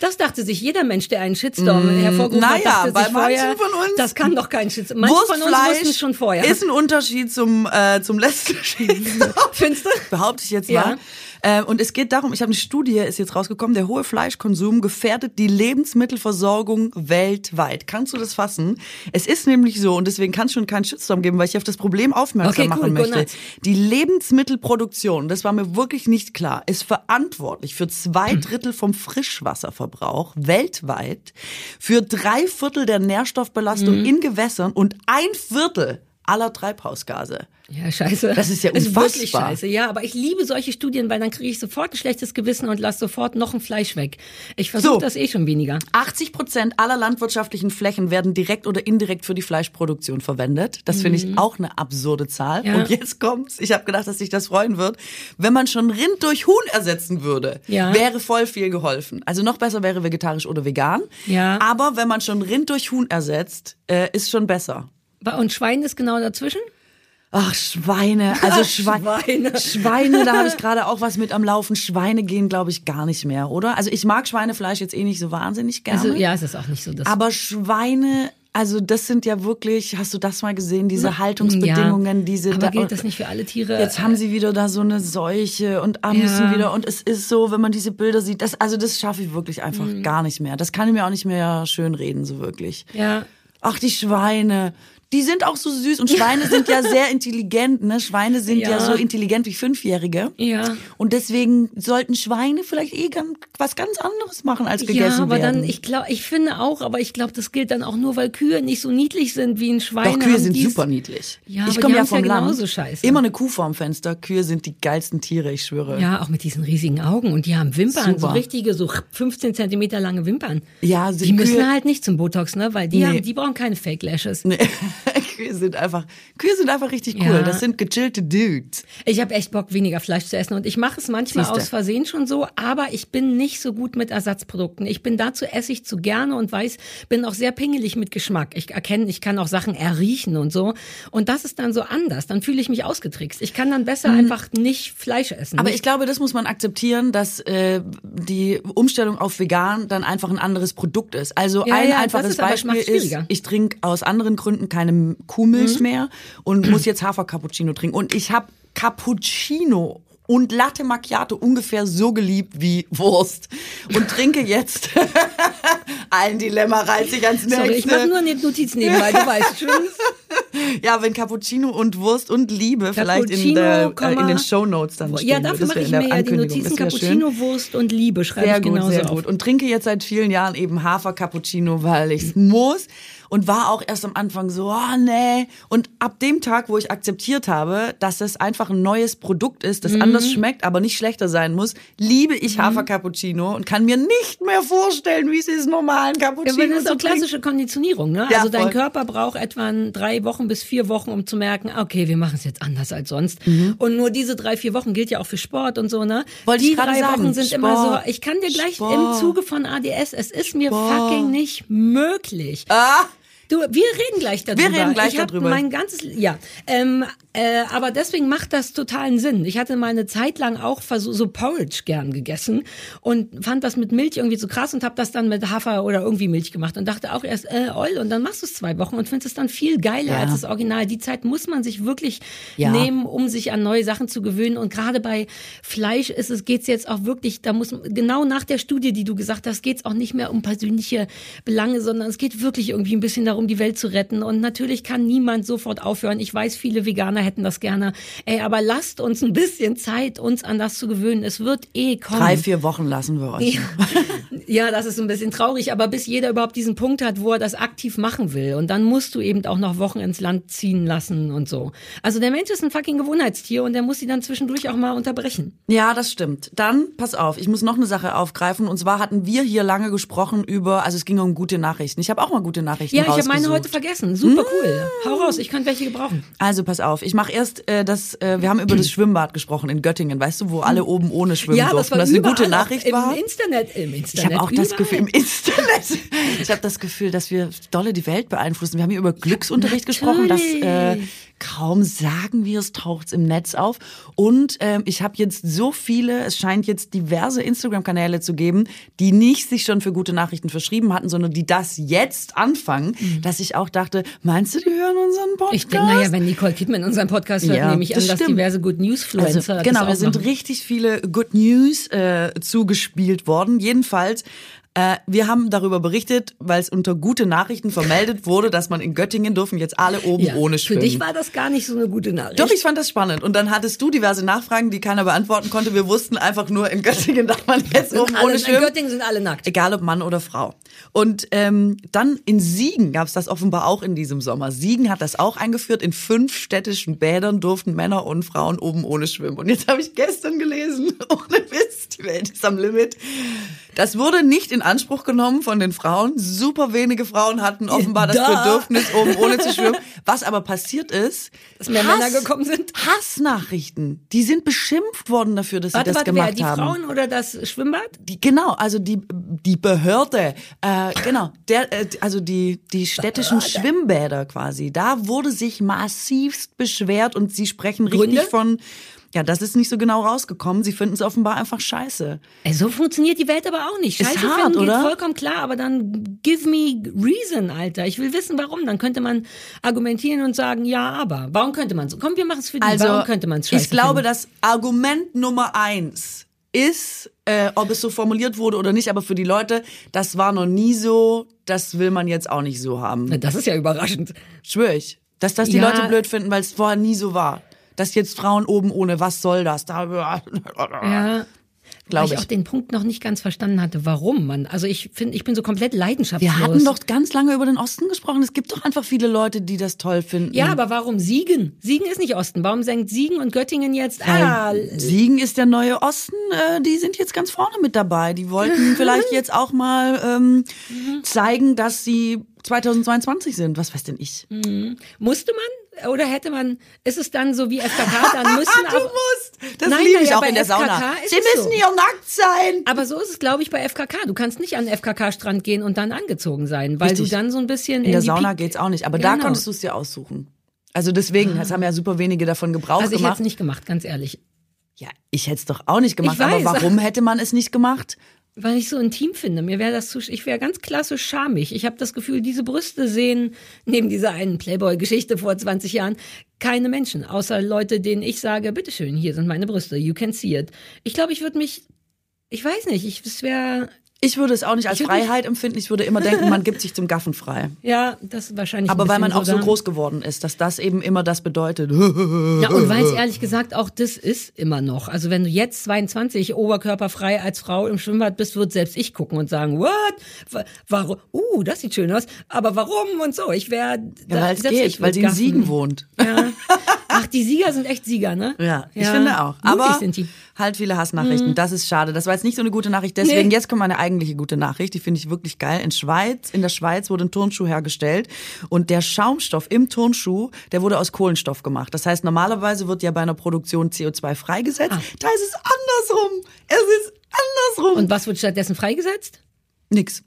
Das dachte sich jeder Mensch, der einen Shitstorm hervorgerufen hat, Mm, naja, dachte bei sich vorher, von uns- das kann doch kein Shitstorm. Manche von uns wussten schon vorher. ist ein Unterschied zum, äh, zum letzten Shitstorm. Findest du? Behaupte ich jetzt Ja. mal. Äh, und es geht darum, ich habe eine Studie, ist jetzt rausgekommen, der hohe Fleischkonsum gefährdet die Lebensmittelversorgung weltweit. Kannst du das fassen? Es ist nämlich so, und deswegen kann es schon keinen Shitstorm geben, weil ich auf das Problem aufmerksam Okay, cool, machen go möchte. nuts. Die Lebensmittelproduktion, das war mir wirklich nicht klar, ist verantwortlich für zwei Drittel vom Frischwasserverbrauch weltweit, für drei Viertel der Nährstoffbelastung Mhm. in Gewässern und ein Viertel aller Treibhausgase. Ja, scheiße. Das ist ja Ist wirklich unfassbar. scheiße. Ja, aber ich liebe solche Studien, weil dann kriege ich sofort ein schlechtes Gewissen und lasse sofort noch ein Fleisch weg. Ich versuche So. das eh schon weniger. 80 Prozent aller landwirtschaftlichen Flächen werden direkt oder indirekt für die Fleischproduktion verwendet. Das finde ich auch eine absurde Zahl. Mhm. Ja. Und jetzt kommt's. Ich habe gedacht, dass sich das freuen wird. Wenn man schon Rind durch Huhn ersetzen würde, Ja. wäre voll viel geholfen. Also noch besser wäre vegetarisch oder vegan. Ja. Aber wenn man schon Rind durch Huhn ersetzt, äh, ist schon besser. Und Schwein ist genau dazwischen? Ach, Schweine. Also Ach, Schweine. Schweine. Da habe ich gerade auch was mit am Laufen. Schweine gehen, glaube ich, gar nicht mehr, oder? Also ich mag Schweinefleisch jetzt eh nicht so wahnsinnig gerne. Also ja, es ist auch nicht so. Das Aber Schweine, also das sind ja wirklich, hast du das mal gesehen, diese Haltungsbedingungen, ja. diese Aber da, gilt das nicht für alle Tiere? Jetzt haben sie wieder da so eine Seuche und ah, müssen Ja. wieder und es ist so, wenn man diese Bilder sieht, das also das schaffe ich wirklich einfach Mhm. gar nicht mehr. Das kann ich mir auch nicht mehr schön reden so wirklich. ja. Ach, die Schweine. Die sind auch so süß und Schweine sind ja sehr intelligent, ne? Schweine sind ja. Ja. so intelligent wie Fünfjährige. Ja. Und deswegen sollten Schweine vielleicht eh ganz, was ganz anderes machen als gegessen Ja, aber werden. dann, ich glaube, ich finde auch, aber ich glaube, das gilt dann auch nur, weil Kühe nicht so niedlich sind wie ein Schwein. Doch, Kühe sind super niedlich. Ja, ich komme ja vom ja Land. scheiße. Immer eine Kuh vorm Fenster. Kühe sind die geilsten Tiere, ich schwöre. Ja, auch mit diesen riesigen Augen und die haben Wimpern, so Super. richtige, so 15 Zentimeter lange Wimpern. Ja, Die sie- müssen Kühe- halt nicht zum Botox, ne, weil die Nee. haben, die brauchen keine Fake Lashes. Nee. Kühe sind einfach, Kühe sind einfach richtig cool. Ja. Das sind gechillte Dudes. Ich habe echt Bock, weniger Fleisch zu essen und ich mache es manchmal Siehste. aus Versehen schon so, aber ich bin nicht so gut mit Ersatzprodukten. Ich bin dazu esse ich zu gerne und weiß, bin auch sehr pingelig mit Geschmack. Ich erkenne, ich kann auch Sachen erriechen und so und das ist dann so anders. Dann fühle ich mich ausgetrickst. Ich kann dann besser einfach nicht Fleisch essen. Mhm. Aber nicht ich glaube, das muss man akzeptieren, dass äh, die Umstellung auf vegan dann einfach ein anderes Produkt ist. Also Ja, ein ja, einfaches Beispiel ist. Mhm. ich trinke aus anderen Gründen keine Kuhmilch mehr und muss jetzt Hafer-Cappuccino trinken. Und ich habe Cappuccino und Latte Macchiato ungefähr so geliebt wie Wurst und trinke jetzt ein Dilemma reizt sich ans nächste. Sorry, ich mache nur eine Notiz nebenbei, du weißt schon. Ja, wenn Cappuccino und Wurst und Liebe vielleicht in, Cappuccino, der, äh, in den Shownotes dann stehen Ja, dafür mache ich mir ja die. Notizen schön. Cappuccino, Wurst und Liebe schreibe Sehr ich gut, genauso sehr auf. gut. Und trinke jetzt seit vielen Jahren eben Hafer-Cappuccino, weil ich muss. Und war auch erst am Anfang so, oh nee. Und ab dem Tag, wo ich akzeptiert habe, dass es einfach ein neues Produkt ist, das Mhm. anders schmeckt, aber nicht schlechter sein muss, liebe ich Hafer-Cappuccino und kann mir nicht mehr vorstellen, wie es ist, normalen Ja, Cappuccino aber das ist auch klassische Konditionierung, ne? Ja, also dein voll. Körper braucht etwa drei Wochen bis vier Wochen, um zu merken, okay, wir machen es jetzt anders als sonst. Mhm. Und nur diese drei, vier Wochen gilt ja auch für Sport und so, ne? Wollte Die drei sagen. Wochen sind immer Sport. so, ich kann dir gleich Sport. im Zuge von ADS, es ist mir Sport. fucking nicht möglich. Ah, Du, wir reden gleich darüber. reden gleich ich darüber. Mein ganzes, ja, ähm, äh, aber deswegen macht das totalen Sinn. Ich hatte mal eine Zeit lang auch so Porridge gern gegessen und fand das mit Milch irgendwie so krass und habe das dann mit Hafer oder irgendwie Milch gemacht und dachte auch erst, äh, Oil, und dann machst du es zwei Wochen und findest es dann viel geiler Ja. als das Original. Die Zeit muss man sich wirklich Ja. nehmen, um sich an neue Sachen zu gewöhnen. Und gerade bei Fleisch ist es, geht's jetzt auch wirklich, da muss genau nach der Studie, die du gesagt hast, geht's auch nicht mehr um persönliche Belange, sondern es geht wirklich irgendwie ein bisschen darum, um die Welt zu retten. Und natürlich kann niemand sofort aufhören. Ich weiß, viele Veganer hätten das gerne. Ey, aber lasst uns ein bisschen Zeit, uns an das zu gewöhnen. Es wird eh kommen. Drei, vier Wochen lassen wir euch. Ja. ja, das ist ein bisschen traurig, aber bis jeder überhaupt diesen Punkt hat, wo er das aktiv machen will. Und dann musst du eben auch noch Wochen ins Land ziehen lassen und so. Also der Mensch ist ein fucking Gewohnheitstier und der muss sie dann zwischendurch auch mal unterbrechen. Ja, das stimmt. Dann, pass auf, ich muss noch eine Sache aufgreifen. Und zwar hatten wir hier lange gesprochen über, also es ging um gute Nachrichten. Ich habe auch mal gute Nachrichten Ja, ich habe meine heute vergessen. Super cool. Hau raus, ich könnte welche gebrauchen. Also pass auf, ich mache erst äh, das, äh, wir haben über das Schwimmbad gesprochen in Göttingen, weißt du, wo alle oben ohne schwimmen Ja, das durften. Das eine gute Nachricht im war. Internet, im Internet. Ich habe auch das überall. Gefühl im Internet. Ich habe das Gefühl, dass wir dolle die Welt beeinflussen. Wir haben hier über Glücksunterricht gesprochen, dass äh, natürlich. Kaum sagen wir es, taucht's im Netz auf. Und ähm, ich habe jetzt so viele, es scheint jetzt diverse Instagram-Kanäle zu geben, die nicht sich schon für gute Nachrichten verschrieben hatten, sondern die das jetzt anfangen, dass ich auch dachte, meinst du, die hören unseren Podcast? Mhm. Ich denke, naja, wenn Nicole Kidman unseren Podcast hört, Ja, nehme ich an, das dass stimmt. diverse Good News-Fluencer Also, genau, es sind richtig viele Good News äh, zugespielt worden. Jedenfalls, äh, wir haben darüber berichtet, weil es unter gute Nachrichten vermeldet wurde, dass man in Göttingen dürfen jetzt alle oben Ja, ohne Für schwimmen. dich war das gar nicht so eine gute Nachricht. Doch, ich fand das spannend. Und dann hattest du diverse Nachfragen, die keiner beantworten konnte. Wir wussten einfach nur, in Göttingen darf man jetzt Sind oben alle, ohne in schwimmen. Göttingen sind alle nackt. Egal ob Mann oder Frau. Und ähm, dann in Siegen gab es das offenbar auch in diesem Sommer. Siegen hat das auch eingeführt. In fünf städtischen Bädern durften Männer und Frauen oben ohne schwimmen. Und jetzt habe ich gestern gelesen, ohne Witz, die Welt ist am Limit. Das wurde nicht in Anspruch genommen von den Frauen. Super wenige Frauen hatten offenbar das Da. Bedürfnis, oben ohne zu schwimmen. Was aber passiert ist, Dass mehr Männer gekommen sind? Hassnachrichten. Die sind beschimpft worden dafür, dass Warte, sie das warte, gemacht wer? Die haben. Frauen oder das Schwimmbad? Die, genau, also die, die Behörde, äh, genau, der, äh, also die, die städtischen Schwimmbäder quasi, da wurde sich massivst beschwert und sie sprechen richtig Gründe? von, ja, das ist nicht so genau rausgekommen, sie finden es offenbar einfach scheiße. Ey, so funktioniert die Welt aber auch nicht. Ist Scheiße hart, finden geht oder? vollkommen klar, aber dann give me reason, Alter. Ich will wissen, warum. Dann könnte man argumentieren und sagen, ja, aber. Warum könnte man so? Komm, wir machen es für die. Also, warum könnte man es ich glaube, finden? das Argument Nummer eins ist, äh, ob es so formuliert wurde oder nicht, aber für die Leute, das war noch nie so, das will man jetzt auch nicht so haben. Das ist ja überraschend. Schwöre ich. Dass das die Ja. Leute blöd finden, weil es vorher nie so war. Dass jetzt Frauen oben ohne, was soll das? Da, Ja. Glaube weil ich auch ich. den Punkt noch nicht ganz verstanden hatte, warum man. Also ich finde, ich bin so komplett leidenschaftslos. Wir hatten doch ganz lange über den Osten gesprochen. Es gibt doch einfach viele Leute, die das toll finden. Ja, aber warum Siegen? Siegen ist nicht Osten. Warum senkt Siegen und Göttingen jetzt? Ah, Siegen ist der neue Osten. Äh, die sind jetzt ganz vorne mit dabei. Die wollten vielleicht jetzt auch mal ähm, zeigen, dass sie 2022 sind. Was weiß denn ich? musste man? Oder hätte man, ist es dann so wie FKK, dann müssen du auch... musst. Das Nein, liebe ich naja, auch bei in der FKK Sauna. Sie es müssen so. hier nackt sein. Aber so ist es, glaube ich, bei FKK. Du kannst nicht an den FKK-Strand gehen und dann angezogen sein, weil Richtig. du dann so ein bisschen In der die Sauna Pik- geht's auch nicht. Aber da Genau. konntest du es dir aussuchen. Also deswegen, das haben ja super wenige davon Gebrauch Also ich hätte es nicht gemacht, ganz ehrlich. Ja, ich hätte es doch auch nicht gemacht. Aber warum hätte man es nicht gemacht? Weil ich so intim finde. Mir wäre das zu, ich wäre ganz klassisch schamig. Ich habe das Gefühl, diese Brüste sehen neben dieser einen Playboy-Geschichte vor 20 Jahren keine Menschen, außer Leute, denen ich sage, bitteschön, hier sind meine Brüste, you can see it. Ich glaube, ich würde mich, ich weiß nicht, ich, es wäre, Ich würde es auch nicht als Freiheit empfinden. Ich würde immer denken, man gibt sich zum Gaffen frei. ja, das ist wahrscheinlich. Aber weil man auch so groß geworden ist, dass das eben immer das bedeutet. Ja, und weil es ehrlich gesagt auch das ist immer noch. Also wenn du jetzt 22 oberkörperfrei als Frau im Schwimmbad bist, wird selbst ich gucken und sagen, what? Wa- Warum? Uh, das sieht schön aus. Aber warum und so? Ich wäre. Ja, weil es geht, weil sie in Siegen wohnt. Ja. Ach, die Sieger sind echt Sieger, ne? Ja, ich finde auch. Aber. Mhm. halt viele Hassnachrichten. Das ist schade. Das war jetzt nicht so eine gute Nachricht. Deswegen, jetzt kommt meine eigentliche gute Nachricht. Die finde ich wirklich geil. In Schweiz, in der Schweiz wurde ein Turnschuh hergestellt und der Schaumstoff im Turnschuh, der wurde aus Kohlenstoff gemacht. Das heißt, normalerweise wird ja bei einer Produktion CO2 freigesetzt. Ah. Da ist es andersrum. Es ist andersrum. Und was wird stattdessen freigesetzt? Nix.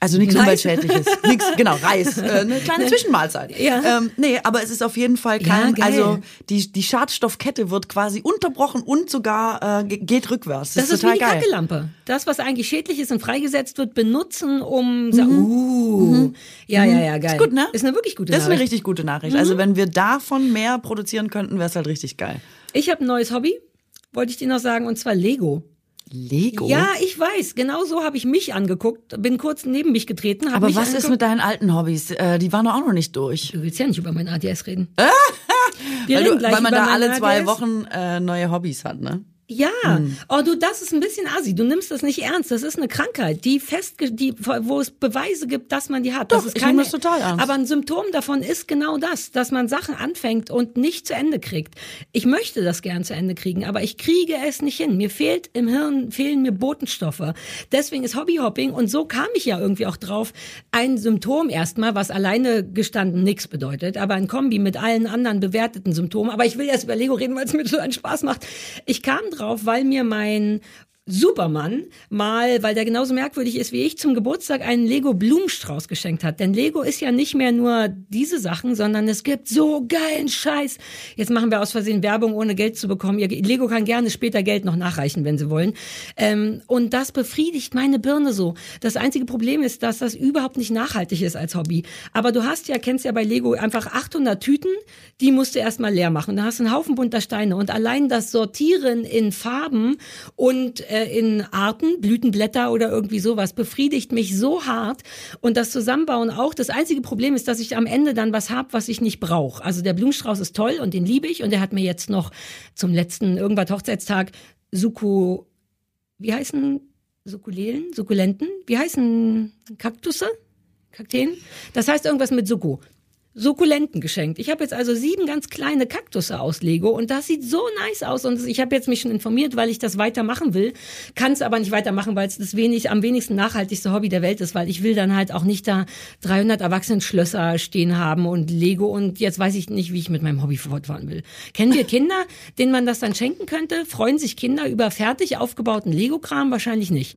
Also nichts. Umweltschädliches. Nix, genau, Reis. Äh, eine kleine Zwischenmahlzeit. Ja. Ähm, nee, aber es ist auf jeden Fall Ja, kein, geil. also die, die Schadstoffkette wird quasi unterbrochen und sogar äh, ge- geht rückwärts. Das, Das, ist wie total die geil. Kackelampe. Das, was eigentlich schädlich ist und freigesetzt wird, benutzen, um. Mhm. Uh. Ja, ja, ja, geil. Ist gut, ne? Ist eine wirklich gute Das ist eine Nachricht. richtig gute Nachricht. Mhm. Also wenn wir davon mehr produzieren könnten, wäre es halt richtig geil. Ich habe ein neues Hobby, wollte ich dir noch sagen, und zwar Lego. Lego? Ja, ich weiß. Genau so habe ich mich angeguckt. Bin kurz neben mich getreten. Aber was ist angeguckt. mit deinen alten Hobbys? Äh, die waren doch auch noch nicht durch. Du willst ja nicht über mein ADS reden. Wir Weil, du, weil man da alle zwei ADS. Wochen äh, neue Hobbys hat, ne? Ja, oh du, das ist ein bisschen assi. Du nimmst das nicht ernst. Das ist eine Krankheit, die fest, die, wo es Beweise gibt, dass man die hat. Doch, das ist ich nehme das total ernst. Aber ein Symptom davon ist genau das, dass man Sachen anfängt und nicht zu Ende kriegt. Ich möchte das gern zu Ende kriegen, aber ich kriege es nicht hin. Mir fehlt im Hirn, fehlen mir Botenstoffe. Deswegen ist Hobbyhopping und so kam ich ja irgendwie auch drauf. Ein Symptom erstmal, was alleine gestanden nichts bedeutet, aber ein Kombi mit allen anderen bewerteten Symptomen. Aber ich will erst über Lego reden, weil es mir so einen Spaß macht. Ich kam drauf, weil mir mein Superman mal, weil der genauso merkwürdig ist wie ich, zum Geburtstag einen Lego Blumenstrauß geschenkt hat. Denn Lego ist ja nicht mehr nur diese Sachen, sondern es gibt so geilen Scheiß. Jetzt machen wir aus Versehen Werbung, ohne Geld zu bekommen. Ihr, Lego kann gerne später Geld noch nachreichen, wenn sie wollen. Ähm, und das befriedigt meine Birne so. Das einzige Problem ist, dass das überhaupt nicht nachhaltig ist als Hobby. Aber du hast ja, kennst ja bei Lego einfach 800 Tüten, die musst du erstmal leer machen. Da hast du einen Haufen bunter Steine und allein das Sortieren in Farben und äh, in Arten, Blütenblätter oder irgendwie sowas, befriedigt mich so hart. Und das Zusammenbauen auch. Das einzige Problem ist, dass ich am Ende dann was hab, was ich nicht brauche. Also der Blumenstrauß ist toll und den liebe ich. Und der hat mir jetzt noch zum letzten irgendwas Hochzeitstag Suku, wie heißen Sukkulelen? Sukkulenten? Wie heißen Kaktusse? Kakteen? Das heißt irgendwas mit Suku. Sukkulenten geschenkt. Ich habe jetzt also sieben ganz kleine Kaktusse aus Lego und das sieht so nice aus und ich habe jetzt mich schon informiert, weil ich das weitermachen will, kann es aber nicht weitermachen, weil es das wenig am wenigsten nachhaltigste Hobby der Welt ist, weil ich will dann halt auch nicht da 300 Erwachsenen-Schlösser stehen haben und Lego und jetzt weiß ich nicht, wie ich mit meinem Hobby fortfahren will. Kennen wir Kinder, denen man das dann schenken könnte? Freuen sich Kinder über fertig aufgebauten Lego-Kram? Wahrscheinlich nicht.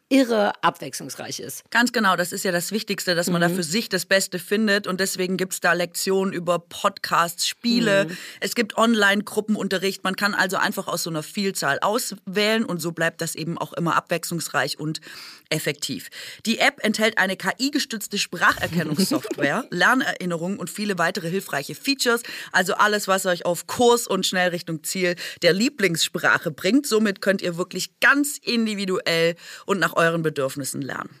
irre abwechslungsreich ist. Ganz genau, das ist ja das Wichtigste, dass man da für sich das Beste findet. Und deswegen gibt's da Lektionen über Podcasts, Spiele. Es gibt Online-Gruppenunterricht. Man kann also einfach aus so einer Vielzahl auswählen und so bleibt das eben auch immer abwechslungsreich und effektiv. Die App enthält eine KI-gestützte Spracherkennungssoftware, Lernerinnerungen und viele weitere hilfreiche Features. Also alles, was euch auf Kurs und schnell Richtung Ziel der Lieblingssprache bringt. Somit könnt ihr wirklich ganz individuell und nach euren Bedürfnissen lernen.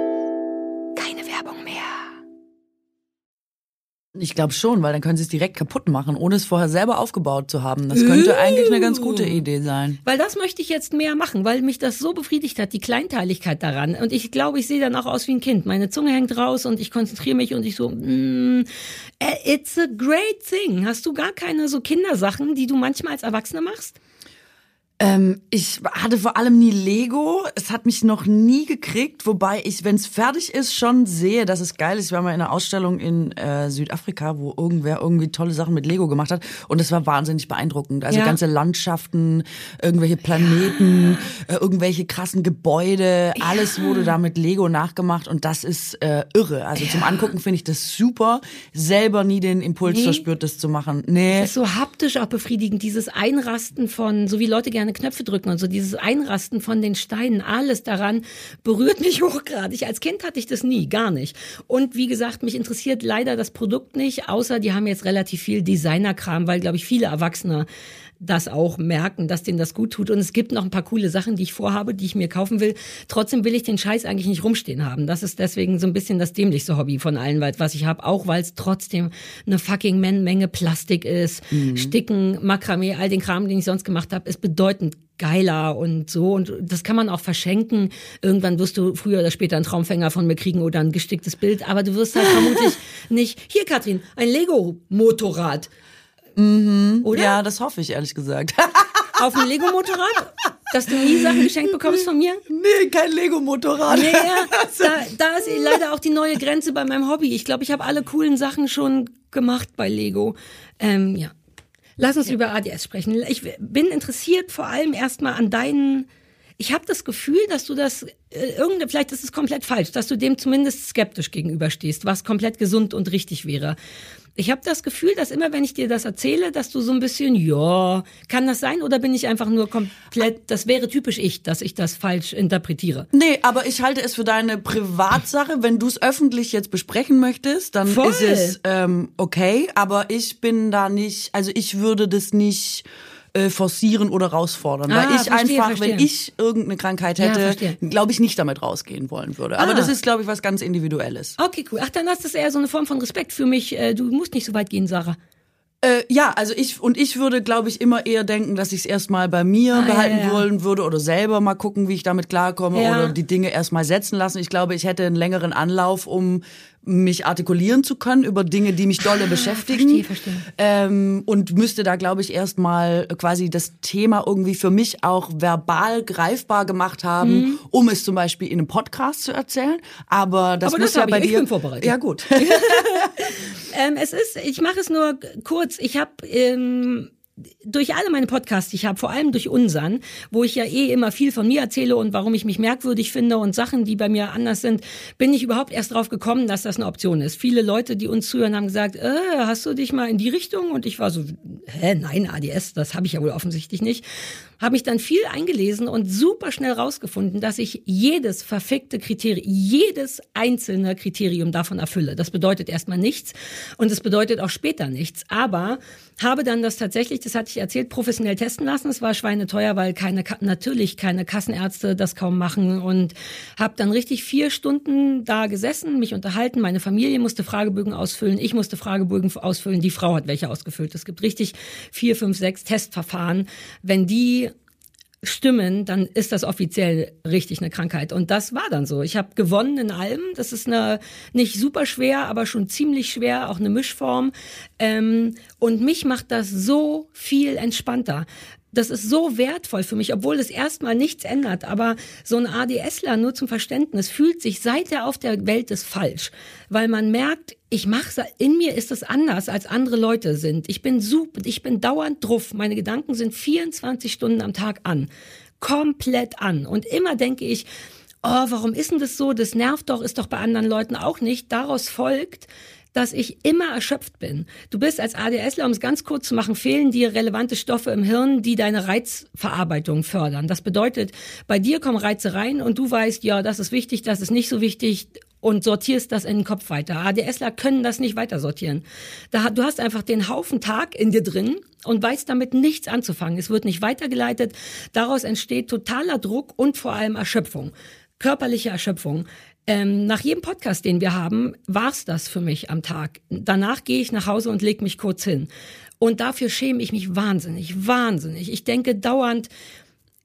Ich glaube schon, weil dann können sie es direkt kaputt machen, ohne es vorher selber aufgebaut zu haben. Das könnte eigentlich eine ganz gute Idee sein. Weil das möchte ich jetzt mehr machen, weil mich das so befriedigt hat, die Kleinteiligkeit daran. Und ich glaube, ich sehe dann auch aus wie ein Kind. Meine Zunge hängt raus und ich konzentriere mich und ich so, mm, it's a great thing. Hast du gar keine so Kindersachen, die du manchmal als Erwachsene machst? Ähm, ich hatte vor allem nie Lego. Es hat mich noch nie gekriegt, wobei ich, wenn es fertig ist, schon sehe, dass es geil ist. Ich war mal in einer Ausstellung in äh, Südafrika, wo irgendwer irgendwie tolle Sachen mit Lego gemacht hat und es war wahnsinnig beeindruckend. Also Ja. ganze Landschaften, irgendwelche Planeten, äh, irgendwelche krassen Gebäude, alles wurde da mit Lego nachgemacht und das ist äh, irre. Also zum Angucken finde ich das super. Selber nie den Impuls Nee. verspürt, das zu machen. Nee. Das ist so haptisch auch befriedigend, dieses Einrasten von, so wie Leute gerne Knöpfe drücken und so, dieses Einrasten von den Steinen, alles daran berührt mich hochgradig. Als Kind hatte ich das nie, gar nicht. Und wie gesagt, mich interessiert leider das Produkt nicht, außer die haben jetzt relativ viel Designerkram, weil, glaube ich, viele Erwachsene das auch merken, dass denen das gut tut. Und es gibt noch ein paar coole Sachen, die ich vorhabe, die ich mir kaufen will. Trotzdem will ich den Scheiß eigentlich nicht rumstehen haben. Das ist deswegen so ein bisschen das dämlichste Hobby von allen, was ich habe. Auch weil es trotzdem eine fucking Men Menge Plastik ist. Sticken, Makramee, all den Kram, den ich sonst gemacht habe, ist bedeutend geiler und so. Und das kann man auch verschenken. Irgendwann wirst du früher oder später einen Traumfänger von mir kriegen oder ein gesticktes Bild. Aber du wirst halt vermutlich nicht, hier Katrin, ein Lego-Motorrad. Oder? Ja, das hoffe ich ehrlich gesagt. Auf ein Lego-Motorrad? Dass du nie Sachen geschenkt bekommst von mir? nee, kein Lego-Motorrad. Nee, ja, da, da ist leider auch die neue Grenze bei meinem Hobby. Ich glaube, ich habe alle coolen Sachen schon gemacht bei Lego. Ähm, ja. Lass uns über ADS sprechen. Ich bin interessiert vor allem erstmal an deinen. Ich habe das Gefühl, dass du das äh, irgende, vielleicht ist es komplett falsch, dass du dem zumindest skeptisch gegenüberstehst, was komplett gesund und richtig wäre. Ich habe das Gefühl, dass immer, wenn ich dir das erzähle, dass du so ein bisschen, ja, kann das sein oder bin ich einfach nur komplett, das wäre typisch ich, dass ich das falsch interpretiere. Nee, aber ich halte es für deine Privatsache. Wenn du es öffentlich jetzt besprechen möchtest, dann Voll. ist es ähm, okay. Aber ich bin da nicht, also ich würde das nicht äh, forcieren oder herausfordern. Ah, weil ich verstehe, einfach, wenn verstehe. ich irgendeine Krankheit Ja, hätte, verstehe. glaube ich, nicht damit rausgehen wollen würde. Aber Ah. das ist, glaube ich, was ganz Individuelles. Okay, cool. Ach, dann ist das eher so eine Form von Respekt für mich. Äh, Du musst nicht so weit gehen, Sarah. Äh, ja, also ich und ich würde, glaube ich, immer eher denken, dass ich es erstmal bei mir Ah, behalten ja, ja. wollen würde oder selber mal gucken, wie ich damit klarkomme Ja. oder die Dinge erstmal setzen lassen. Ich glaube, ich hätte einen längeren Anlauf, um mich artikulieren zu können über Dinge, die mich dolle beschäftigen. Ah, verstehe, verstehe. Ähm, und müsste da, glaube ich, erstmal quasi das Thema irgendwie für mich auch verbal greifbar gemacht haben, Mhm. um es zum Beispiel in einem Podcast zu erzählen. Aber das Aber muss das ja hab bei ich. Ich dir. bin vorbereitet. Ja gut. Ähm, es ist, ich mache es nur kurz. Ich habe ähm, durch alle meine Podcasts, die ich habe, vor allem durch unseren, wo ich ja eh immer viel von mir erzähle und warum ich mich merkwürdig finde und Sachen, die bei mir anders sind, bin ich überhaupt erst drauf gekommen, dass das eine Option ist. Viele Leute, die uns zuhören, haben gesagt, äh, hast du dich mal in die Richtung? Und ich war so, hä, nein, ADS, das habe ich ja wohl offensichtlich nicht. Habe mich dann viel eingelesen und super schnell rausgefunden, dass ich jedes verfickte Kriterium, jedes einzelne Kriterium davon erfülle. Das bedeutet erstmal nichts und es bedeutet auch später nichts. Aber habe dann das tatsächlich, das hatte ich erzählt, professionell testen lassen. Es war schweineteuer, weil keine, natürlich keine Kassenärzte das kaum machen und habe dann richtig vier Stunden da gesessen, mich unterhalten. Meine Familie musste Fragebögen ausfüllen, ich musste Fragebögen ausfüllen, die Frau hat welche ausgefüllt. Es gibt richtig vier, fünf, sechs Testverfahren. Wenn die stimmen, dann ist das offiziell richtig eine Krankheit. Und das war dann so. Ich habe gewonnen in allem. Das ist eine nicht super schwer, aber schon ziemlich schwer, auch eine Mischform. Ähm, und mich macht das so viel entspannter. Das ist so wertvoll für mich, obwohl es erstmal nichts ändert. Aber so ein ADSler, nur zum Verständnis, fühlt sich seit er auf der Welt ist falsch. Weil man merkt, ich mache in mir ist es anders als andere Leute sind. Ich bin super, ich bin dauernd drauf. Meine Gedanken sind 24 Stunden am Tag an. Komplett an. Und immer denke ich, oh, warum ist denn das so? Das nervt doch, ist doch bei anderen Leuten auch nicht. Daraus folgt, dass ich immer erschöpft bin. Du bist als ADSler, um es ganz kurz zu machen, fehlen dir relevante Stoffe im Hirn, die deine Reizverarbeitung fördern. Das bedeutet, bei dir kommen Reize rein und du weißt, ja, das ist wichtig, das ist nicht so wichtig und sortierst das in den Kopf weiter. ADSler können das nicht weiter sortieren. Da, du hast einfach den Haufen Tag in dir drin und weißt damit nichts anzufangen. Es wird nicht weitergeleitet. Daraus entsteht totaler Druck und vor allem Erschöpfung körperliche Erschöpfung. Ähm, nach jedem Podcast, den wir haben, war's das für mich am Tag. Danach gehe ich nach Hause und leg mich kurz hin. Und dafür schäme ich mich wahnsinnig, wahnsinnig. Ich denke dauernd,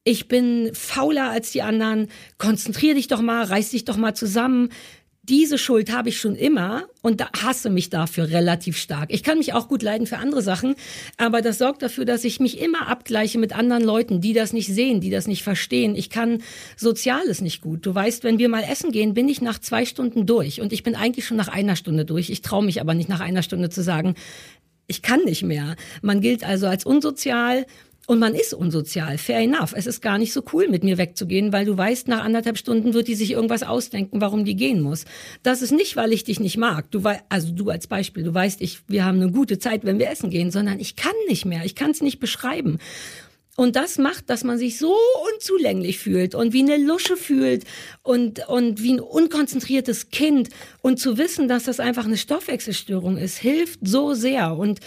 ich bin fauler als die anderen. Konzentrier dich doch mal, reiß dich doch mal zusammen diese Schuld habe ich schon immer und hasse mich dafür relativ stark. Ich kann mich auch gut leiden für andere Sachen, aber das sorgt dafür, dass ich mich immer abgleiche mit anderen Leuten, die das nicht sehen, die das nicht verstehen. Ich kann Soziales nicht gut. Du weißt, wenn wir mal essen gehen, bin ich nach zwei Stunden durch und ich bin eigentlich schon nach einer Stunde durch. Ich traue mich aber nicht nach einer Stunde zu sagen, ich kann nicht mehr. Man gilt also als unsozial und man ist unsozial, fair enough. Es ist gar nicht so cool, mit mir wegzugehen, weil du weißt, nach anderthalb Stunden wird die sich irgendwas ausdenken, warum die gehen muss. Das ist nicht, weil ich dich nicht mag. Du weißt, also du als Beispiel, du weißt, ich, wir haben eine gute Zeit, wenn wir essen gehen, sondern ich kann nicht mehr. Ich kann es nicht beschreiben. Und das macht, dass man sich so unzulänglich fühlt und wie eine Lusche fühlt und, und wie ein unkonzentriertes Kind. Und zu wissen, dass das einfach eine Stoffwechselstörung ist, hilft so sehr. Und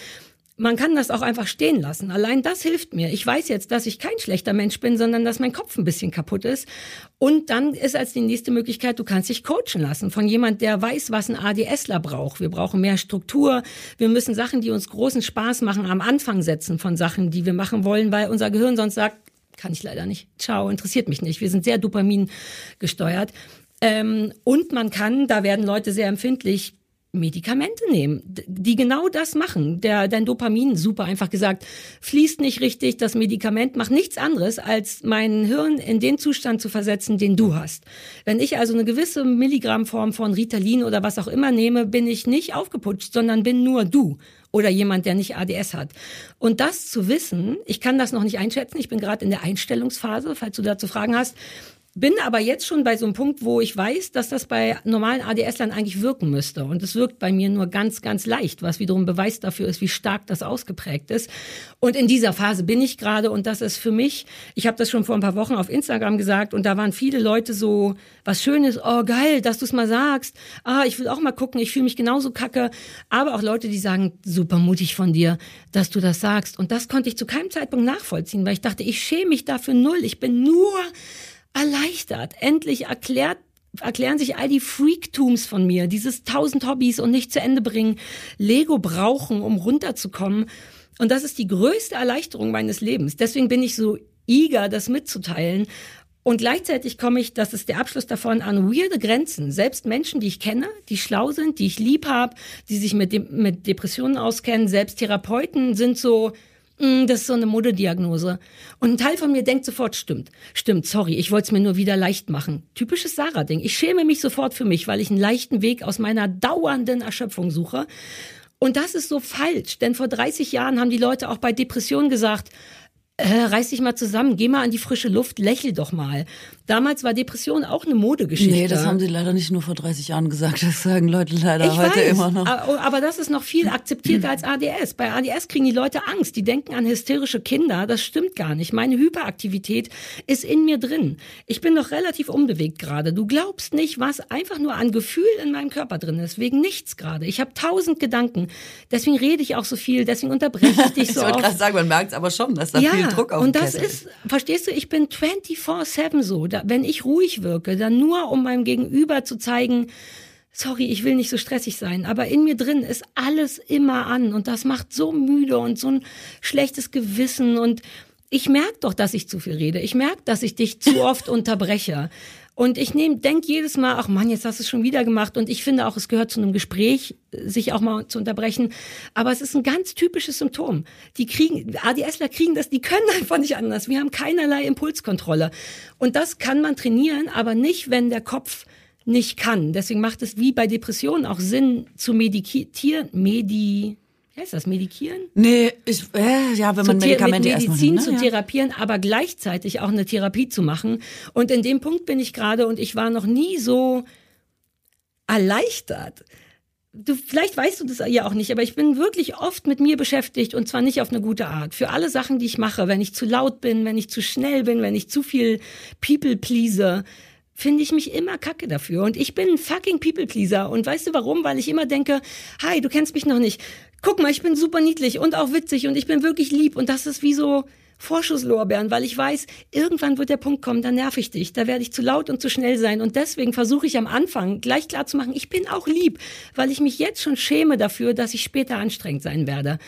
man kann das auch einfach stehen lassen. Allein das hilft mir. Ich weiß jetzt, dass ich kein schlechter Mensch bin, sondern dass mein Kopf ein bisschen kaputt ist. Und dann ist als die nächste Möglichkeit, du kannst dich coachen lassen von jemand, der weiß, was ein ADSler braucht. Wir brauchen mehr Struktur. Wir müssen Sachen, die uns großen Spaß machen, am Anfang setzen von Sachen, die wir machen wollen, weil unser Gehirn sonst sagt, kann ich leider nicht. Ciao, interessiert mich nicht. Wir sind sehr Dopamin gesteuert. Ähm, und man kann, da werden Leute sehr empfindlich, Medikamente nehmen, die genau das machen. Der, dein Dopamin, super einfach gesagt, fließt nicht richtig. Das Medikament macht nichts anderes, als mein Hirn in den Zustand zu versetzen, den du hast. Wenn ich also eine gewisse Milligrammform von Ritalin oder was auch immer nehme, bin ich nicht aufgeputscht, sondern bin nur du oder jemand, der nicht ADS hat. Und das zu wissen, ich kann das noch nicht einschätzen, ich bin gerade in der Einstellungsphase, falls du dazu Fragen hast, bin aber jetzt schon bei so einem Punkt, wo ich weiß, dass das bei normalen ADS-Lern eigentlich wirken müsste. Und es wirkt bei mir nur ganz, ganz leicht, was wiederum Beweis dafür ist, wie stark das ausgeprägt ist. Und in dieser Phase bin ich gerade und das ist für mich, ich habe das schon vor ein paar Wochen auf Instagram gesagt und da waren viele Leute so, was Schönes, oh geil, dass du es mal sagst. Ah, ich will auch mal gucken, ich fühle mich genauso kacke. Aber auch Leute, die sagen, super mutig von dir, dass du das sagst. Und das konnte ich zu keinem Zeitpunkt nachvollziehen, weil ich dachte, ich schäme mich dafür null. Ich bin nur erleichtert. Endlich erklärt erklären sich all die Freaktums von mir, dieses tausend Hobbys und nicht zu Ende bringen, Lego brauchen, um runterzukommen. Und das ist die größte Erleichterung meines Lebens. Deswegen bin ich so eager, das mitzuteilen. Und gleichzeitig komme ich, das ist der Abschluss davon, an weirde Grenzen. Selbst Menschen, die ich kenne, die schlau sind, die ich lieb habe, die sich mit, De mit Depressionen auskennen, selbst Therapeuten sind so, das ist so eine Modediagnose. Und ein Teil von mir denkt sofort, stimmt, stimmt, sorry, ich wollte es mir nur wieder leicht machen. Typisches Sarah-Ding. Ich schäme mich sofort für mich, weil ich einen leichten Weg aus meiner dauernden Erschöpfung suche. Und das ist so falsch, denn vor 30 Jahren haben die Leute auch bei Depressionen gesagt, äh, reiß dich mal zusammen, geh mal an die frische Luft, lächel doch mal. Damals war Depression auch eine Modegeschichte. Nee, das haben sie leider nicht nur vor 30 Jahren gesagt, das sagen Leute leider ich heute weiß, immer noch. Aber das ist noch viel akzeptierter als ADS. Bei ADS kriegen die Leute Angst, die denken an hysterische Kinder, das stimmt gar nicht. Meine Hyperaktivität ist in mir drin. Ich bin noch relativ unbewegt gerade. Du glaubst nicht, was einfach nur an Gefühl in meinem Körper drin ist, wegen nichts gerade. Ich habe tausend Gedanken, deswegen rede ich auch so viel, deswegen unterbreche ich dich so Ich wollte gerade sagen, man merkt es aber schon, dass da ja, viel Druck auf Und das ist, verstehst du, ich bin 24-7 so. Da, wenn ich ruhig wirke, dann nur um meinem Gegenüber zu zeigen, sorry, ich will nicht so stressig sein, aber in mir drin ist alles immer an und das macht so müde und so ein schlechtes Gewissen und ich merke doch, dass ich zu viel rede. Ich merke, dass ich dich zu oft unterbreche. Und ich nehme, denk jedes Mal, ach Mann, jetzt hast du es schon wieder gemacht. Und ich finde auch, es gehört zu einem Gespräch, sich auch mal zu unterbrechen. Aber es ist ein ganz typisches Symptom. Die kriegen, ADSler kriegen das, die können einfach nicht anders. Wir haben keinerlei Impulskontrolle. Und das kann man trainieren, aber nicht, wenn der Kopf nicht kann. Deswegen macht es wie bei Depressionen auch Sinn zu meditieren, medi, heißt das, medikieren? Nee, ich, äh, ja, wenn man Medikamente mit Medizin nimmt, ne? zu therapieren, aber gleichzeitig auch eine Therapie zu machen. Und in dem Punkt bin ich gerade und ich war noch nie so erleichtert, du, vielleicht weißt du das ja auch nicht, aber ich bin wirklich oft mit mir beschäftigt und zwar nicht auf eine gute Art. Für alle Sachen, die ich mache, wenn ich zu laut bin, wenn ich zu schnell bin, wenn ich zu viel People please, finde ich mich immer kacke dafür. Und ich bin ein fucking People pleaser. Und weißt du warum? Weil ich immer denke, hi, du kennst mich noch nicht. Guck mal, ich bin super niedlich und auch witzig und ich bin wirklich lieb. Und das ist wie so, Vorschusslorbeeren, weil ich weiß, irgendwann wird der Punkt kommen, da nerv ich dich, da werde ich zu laut und zu schnell sein. Und deswegen versuche ich am Anfang gleich klar zu machen, ich bin auch lieb, weil ich mich jetzt schon schäme dafür, dass ich später anstrengend sein werde.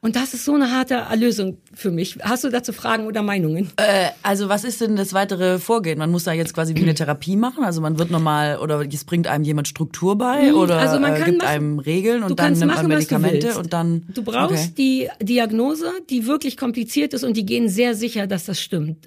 Und das ist so eine harte Erlösung für mich. Hast du dazu Fragen oder Meinungen? Äh, also was ist denn das weitere Vorgehen? Man muss da jetzt quasi wie eine Therapie machen? Also man wird normal oder es bringt einem jemand Struktur bei mhm. oder also man äh, kann gibt machen, einem Regeln und dann nimmt machen, man Medikamente und dann. Du brauchst okay. die Diagnose, die wirklich kompliziert ist und die gehen sehr sicher, dass das stimmt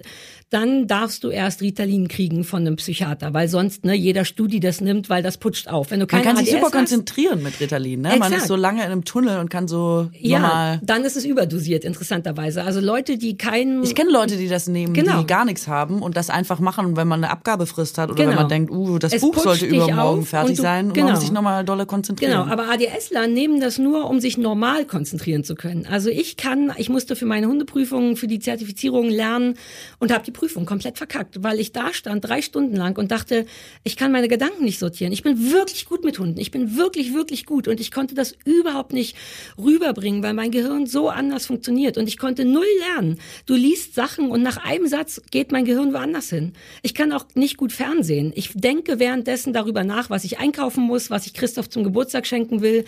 dann darfst du erst Ritalin kriegen von einem Psychiater, weil sonst ne, jeder Studie das nimmt, weil das putscht auf. Wenn du Man kann sich super hast, konzentrieren mit Ritalin. Ne? Man ist so lange in einem Tunnel und kann so ja, normal. dann ist es überdosiert, interessanterweise. Also Leute, die keinen... Ich kenne Leute, die das nehmen, genau. die gar nichts haben und das einfach machen, wenn man eine Abgabefrist hat oder genau. wenn man denkt, uh, das es Buch sollte übermorgen fertig du, sein und genau. man muss sich nochmal dolle konzentrieren. Genau, aber ADSler nehmen das nur, um sich normal konzentrieren zu können. Also ich kann, ich musste für meine Hundeprüfung, für die Zertifizierung lernen und habe die Prüfung komplett verkackt, weil ich da stand drei Stunden lang und dachte, ich kann meine Gedanken nicht sortieren. Ich bin wirklich gut mit Hunden. Ich bin wirklich, wirklich gut. Und ich konnte das überhaupt nicht rüberbringen, weil mein Gehirn so anders funktioniert. Und ich konnte null lernen. Du liest Sachen und nach einem Satz geht mein Gehirn woanders hin. Ich kann auch nicht gut Fernsehen. Ich denke währenddessen darüber nach, was ich einkaufen muss, was ich Christoph zum Geburtstag schenken will.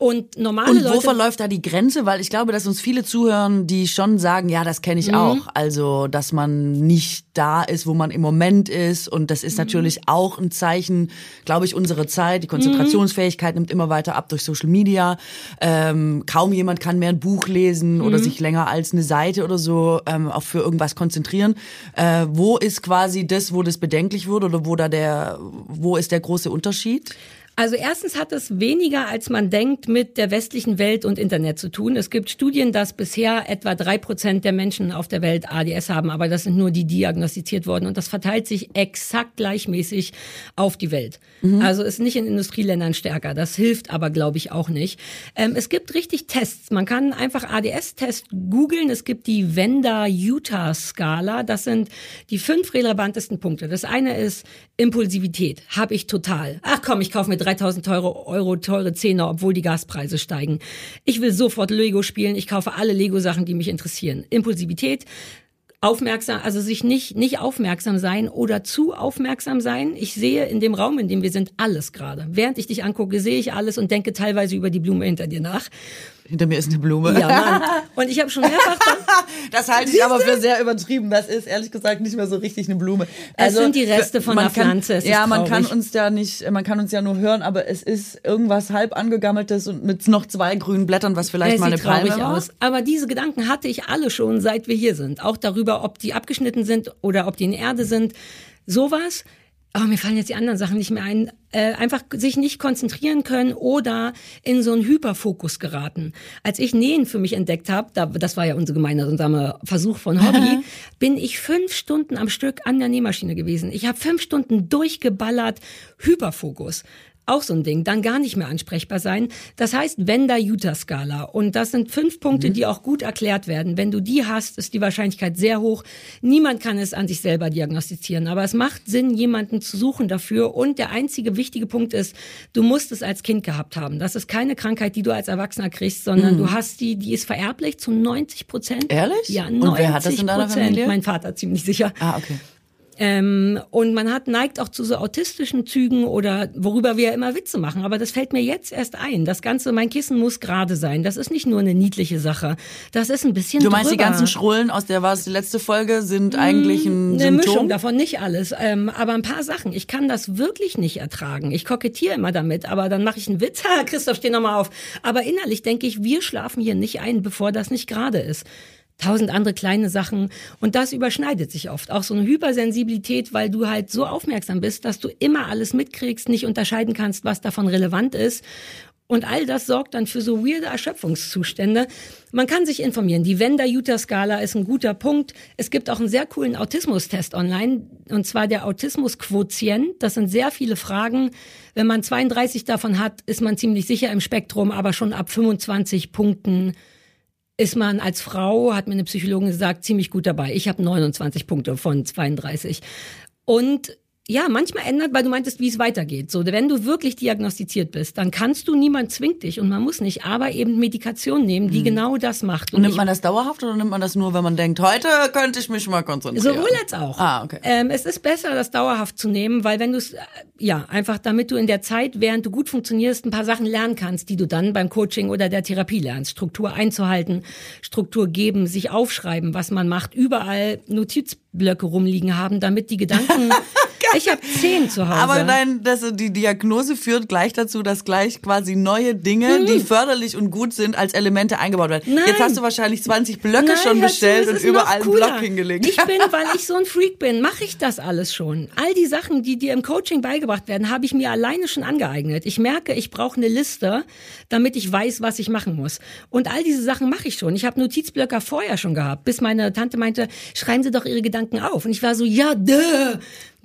Und normale Und wo Leute, verläuft da die Grenze? Weil ich glaube, dass uns viele zuhören, die schon sagen, ja, das kenne ich mhm. auch. Also, dass man nicht da ist, wo man im Moment ist. Und das ist mhm. natürlich auch ein Zeichen, glaube ich, unserer Zeit. Die Konzentrationsfähigkeit mhm. nimmt immer weiter ab durch Social Media. Ähm, kaum jemand kann mehr ein Buch lesen oder mhm. sich länger als eine Seite oder so ähm, auch für irgendwas konzentrieren. Äh, wo ist quasi das, wo das bedenklich wurde oder wo da der, wo ist der große Unterschied? Also erstens hat es weniger, als man denkt, mit der westlichen Welt und Internet zu tun. Es gibt Studien, dass bisher etwa drei Prozent der Menschen auf der Welt ADS haben, aber das sind nur die diagnostiziert worden und das verteilt sich exakt gleichmäßig auf die Welt. Mhm. Also ist nicht in Industrieländern stärker. Das hilft aber, glaube ich, auch nicht. Ähm, es gibt richtig Tests. Man kann einfach ADS-Test googeln. Es gibt die Venda-Utah-Skala. Das sind die fünf relevantesten Punkte. Das eine ist Impulsivität. Habe ich total. Ach komm, ich kaufe mir 3000 Euro, Euro teure Zehner, obwohl die Gaspreise steigen. Ich will sofort Lego spielen. Ich kaufe alle Lego-Sachen, die mich interessieren. Impulsivität, aufmerksam, also sich nicht, nicht aufmerksam sein oder zu aufmerksam sein. Ich sehe in dem Raum, in dem wir sind, alles gerade. Während ich dich angucke, sehe ich alles und denke teilweise über die Blume hinter dir nach. Hinter mir ist eine Blume. Ja, Mann. Und ich habe schon mehrfach. das halte ich aber für sehr übertrieben. Das ist ehrlich gesagt nicht mehr so richtig eine Blume. Also, es sind die Reste von der Pflanze. Es ja, man kann uns ja nicht, man kann uns ja nur hören, aber es ist irgendwas halb angegammeltes und mit noch zwei grünen Blättern, was vielleicht es mal eine Palme war. aus. Aber diese Gedanken hatte ich alle schon, seit wir hier sind. Auch darüber, ob die abgeschnitten sind oder ob die in Erde sind. Sowas aber mir fallen jetzt die anderen Sachen nicht mehr ein, äh, einfach sich nicht konzentrieren können oder in so einen Hyperfokus geraten. Als ich Nähen für mich entdeckt habe, da, das war ja unser gemeinsamer Versuch von Hobby, bin ich fünf Stunden am Stück an der Nähmaschine gewesen. Ich habe fünf Stunden durchgeballert, Hyperfokus. Auch so ein Ding. Dann gar nicht mehr ansprechbar sein. Das heißt Wender-Utah-Skala. Und das sind fünf Punkte, mhm. die auch gut erklärt werden. Wenn du die hast, ist die Wahrscheinlichkeit sehr hoch. Niemand kann es an sich selber diagnostizieren. Aber es macht Sinn, jemanden zu suchen dafür. Und der einzige wichtige Punkt ist, du musst es als Kind gehabt haben. Das ist keine Krankheit, die du als Erwachsener kriegst, sondern mhm. du hast die, die ist vererblich zu 90 Prozent. Ehrlich? Ja, 90 Und wer hat das in deiner Familie? Mein Vater ziemlich sicher. Ah, okay. Ähm, und man hat neigt auch zu so autistischen Zügen oder worüber wir ja immer Witze machen. Aber das fällt mir jetzt erst ein. Das Ganze, mein Kissen muss gerade sein. Das ist nicht nur eine niedliche Sache. Das ist ein bisschen. Du meinst, drüber. die ganzen Schrullen aus der war es die letzte Folge sind mm, eigentlich ein eine Symptom? Mischung davon, nicht alles, ähm, aber ein paar Sachen. Ich kann das wirklich nicht ertragen. Ich kokettiere immer damit, aber dann mache ich einen Witz. Christoph, steh noch mal auf. Aber innerlich denke ich, wir schlafen hier nicht ein, bevor das nicht gerade ist tausend andere kleine Sachen. Und das überschneidet sich oft. Auch so eine Hypersensibilität, weil du halt so aufmerksam bist, dass du immer alles mitkriegst, nicht unterscheiden kannst, was davon relevant ist. Und all das sorgt dann für so weirde Erschöpfungszustände. Man kann sich informieren. Die Wender-Utah-Skala ist ein guter Punkt. Es gibt auch einen sehr coolen Autismustest online, und zwar der Autismus-Quotient. Das sind sehr viele Fragen. Wenn man 32 davon hat, ist man ziemlich sicher im Spektrum, aber schon ab 25 Punkten ist man als Frau, hat mir eine Psychologin gesagt, ziemlich gut dabei. Ich habe 29 Punkte von 32. Und ja, manchmal ändert, weil du meintest, wie es weitergeht. So, wenn du wirklich diagnostiziert bist, dann kannst du, niemand zwingt dich und man muss nicht, aber eben Medikation nehmen, die mhm. genau das macht. Und, und nimmt man das dauerhaft oder nimmt man das nur, wenn man denkt, heute könnte ich mich mal konzentrieren? Sowohl als auch. Ah, okay. Ähm, es ist besser, das dauerhaft zu nehmen, weil wenn du es, äh, ja, einfach damit du in der Zeit, während du gut funktionierst, ein paar Sachen lernen kannst, die du dann beim Coaching oder der Therapie lernst. Struktur einzuhalten, Struktur geben, sich aufschreiben, was man macht, überall Notizblöcke rumliegen haben, damit die Gedanken Ich habe zehn zu Hause. Aber nein, das, die Diagnose führt gleich dazu, dass gleich quasi neue Dinge, mhm. die förderlich und gut sind, als Elemente eingebaut werden. Nein. Jetzt hast du wahrscheinlich 20 Blöcke nein, schon bestellt und überall einen Block hingelegt. Ich bin, weil ich so ein Freak bin, mache ich das alles schon. All die Sachen, die dir im Coaching beigebracht werden, habe ich mir alleine schon angeeignet. Ich merke, ich brauche eine Liste, damit ich weiß, was ich machen muss. Und all diese Sachen mache ich schon. Ich habe Notizblöcke vorher schon gehabt, bis meine Tante meinte, schreiben Sie doch Ihre Gedanken auf. Und ich war so, ja, duh.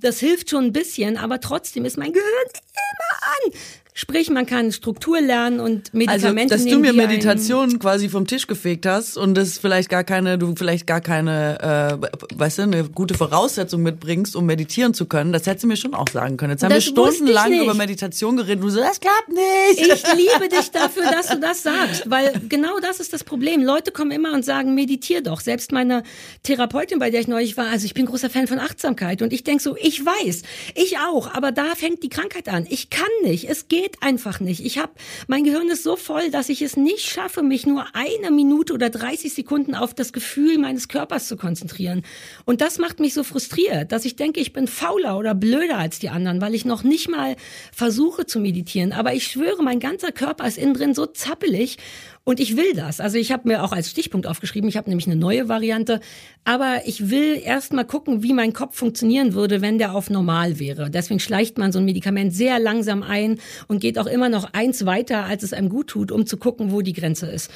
Das hilft schon ein bisschen, aber trotzdem ist mein Gehirn immer an. Sprich, man kann Struktur lernen und Medikamente also, dass nehmen, du mir Meditation quasi vom Tisch gefegt hast und das vielleicht gar keine, du vielleicht gar keine, äh, weißt du, eine gute Voraussetzung mitbringst, um meditieren zu können, das hättest du mir schon auch sagen können. Jetzt haben das wir stundenlang über Meditation geredet. Du so, das klappt nicht. Ich liebe dich dafür, dass du das sagst, weil genau das ist das Problem. Leute kommen immer und sagen, meditier doch. Selbst meine Therapeutin, bei der ich neulich war, also ich bin großer Fan von Achtsamkeit und ich denk so, ich weiß, ich auch, aber da fängt die Krankheit an. Ich kann nicht. Es geht geht einfach nicht. Ich habe, mein Gehirn ist so voll, dass ich es nicht schaffe, mich nur eine Minute oder 30 Sekunden auf das Gefühl meines Körpers zu konzentrieren. Und das macht mich so frustriert, dass ich denke, ich bin fauler oder blöder als die anderen, weil ich noch nicht mal versuche zu meditieren. Aber ich schwöre, mein ganzer Körper ist innen drin so zappelig und ich will das. Also ich habe mir auch als Stichpunkt aufgeschrieben, ich habe nämlich eine neue Variante, aber ich will erst mal gucken, wie mein Kopf funktionieren würde, wenn der auf normal wäre. Deswegen schleicht man so ein Medikament sehr langsam ein und geht auch immer noch eins weiter, als es einem gut tut, um zu gucken, wo die Grenze ist.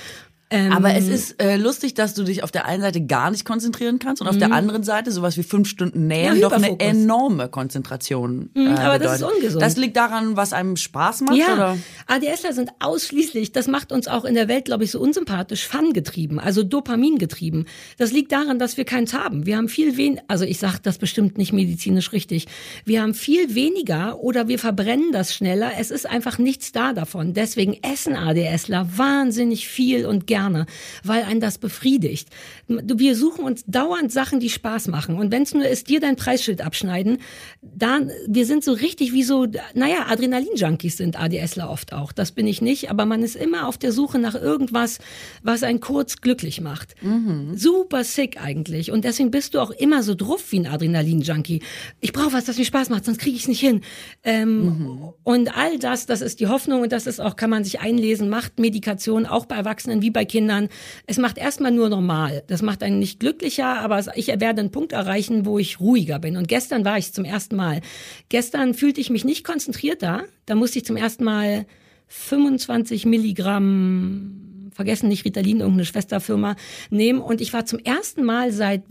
Ähm, Aber es ist äh, lustig, dass du dich auf der einen Seite gar nicht konzentrieren kannst und auf der mhm. anderen Seite sowas wie fünf Stunden Nähen ja, doch eine enorme Konzentration. Mhm, äh, aber das ist ungesund. Das liegt daran, was einem Spaß macht, ja. oder? ADSler sind ausschließlich, das macht uns auch in der Welt, glaube ich, so unsympathisch, Fun getrieben, also Dopamin getrieben. Das liegt daran, dass wir keins haben. Wir haben viel weniger, also ich sage das bestimmt nicht medizinisch richtig. Wir haben viel weniger oder wir verbrennen das schneller. Es ist einfach nichts da davon. Deswegen essen ADSler wahnsinnig viel und gerne gerne, weil ein das befriedigt. Wir suchen uns dauernd Sachen, die Spaß machen. Und wenn es nur ist, dir dein Preisschild abschneiden, dann, wir sind so richtig wie so, naja, Adrenalin-Junkies sind ADSler oft auch. Das bin ich nicht, aber man ist immer auf der Suche nach irgendwas, was einen kurz glücklich macht. Mhm. Super sick eigentlich. Und deswegen bist du auch immer so druff wie ein Adrenalin-Junkie. Ich brauche was, das mir Spaß macht, sonst kriege ich es nicht hin. Ähm, mhm. Und all das, das ist die Hoffnung und das ist auch, kann man sich einlesen, macht Medikation auch bei Erwachsenen wie bei Kindern. Es macht erstmal nur normal. Das macht einen nicht glücklicher, aber ich werde einen Punkt erreichen, wo ich ruhiger bin. Und gestern war ich zum ersten Mal. Gestern fühlte ich mich nicht konzentriert da. Da musste ich zum ersten Mal 25 Milligramm, vergessen nicht Ritalin, irgendeine Schwesterfirma, nehmen. Und ich war zum ersten Mal seit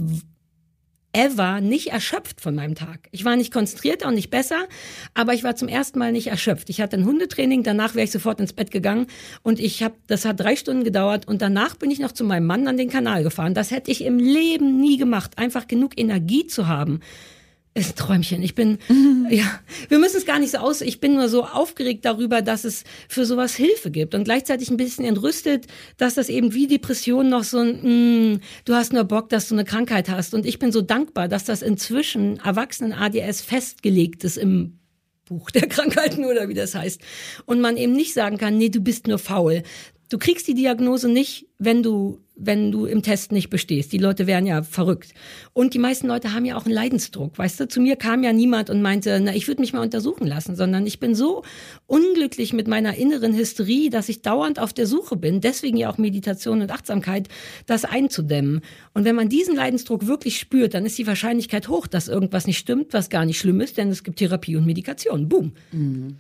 ever nicht erschöpft von meinem Tag. Ich war nicht konzentrierter und nicht besser, aber ich war zum ersten Mal nicht erschöpft. Ich hatte ein Hundetraining, danach wäre ich sofort ins Bett gegangen und ich habe, das hat drei Stunden gedauert und danach bin ich noch zu meinem Mann an den Kanal gefahren. Das hätte ich im Leben nie gemacht, einfach genug Energie zu haben ist ein Träumchen. Ich bin, mhm. ja, wir müssen es gar nicht so aus. Ich bin nur so aufgeregt darüber, dass es für sowas Hilfe gibt und gleichzeitig ein bisschen entrüstet, dass das eben wie Depression noch so ein, mm, du hast nur Bock, dass du eine Krankheit hast. Und ich bin so dankbar, dass das inzwischen Erwachsenen ADS festgelegt ist im Buch der Krankheiten oder wie das heißt. Und man eben nicht sagen kann, nee, du bist nur faul. Du kriegst die Diagnose nicht, wenn du wenn du im Test nicht bestehst. Die Leute wären ja verrückt. Und die meisten Leute haben ja auch einen Leidensdruck. Weißt du, zu mir kam ja niemand und meinte, na, ich würde mich mal untersuchen lassen, sondern ich bin so unglücklich mit meiner inneren Hysterie, dass ich dauernd auf der Suche bin. Deswegen ja auch Meditation und Achtsamkeit, das einzudämmen. Und wenn man diesen Leidensdruck wirklich spürt, dann ist die Wahrscheinlichkeit hoch, dass irgendwas nicht stimmt, was gar nicht schlimm ist, denn es gibt Therapie und Medikation. Boom. Mhm.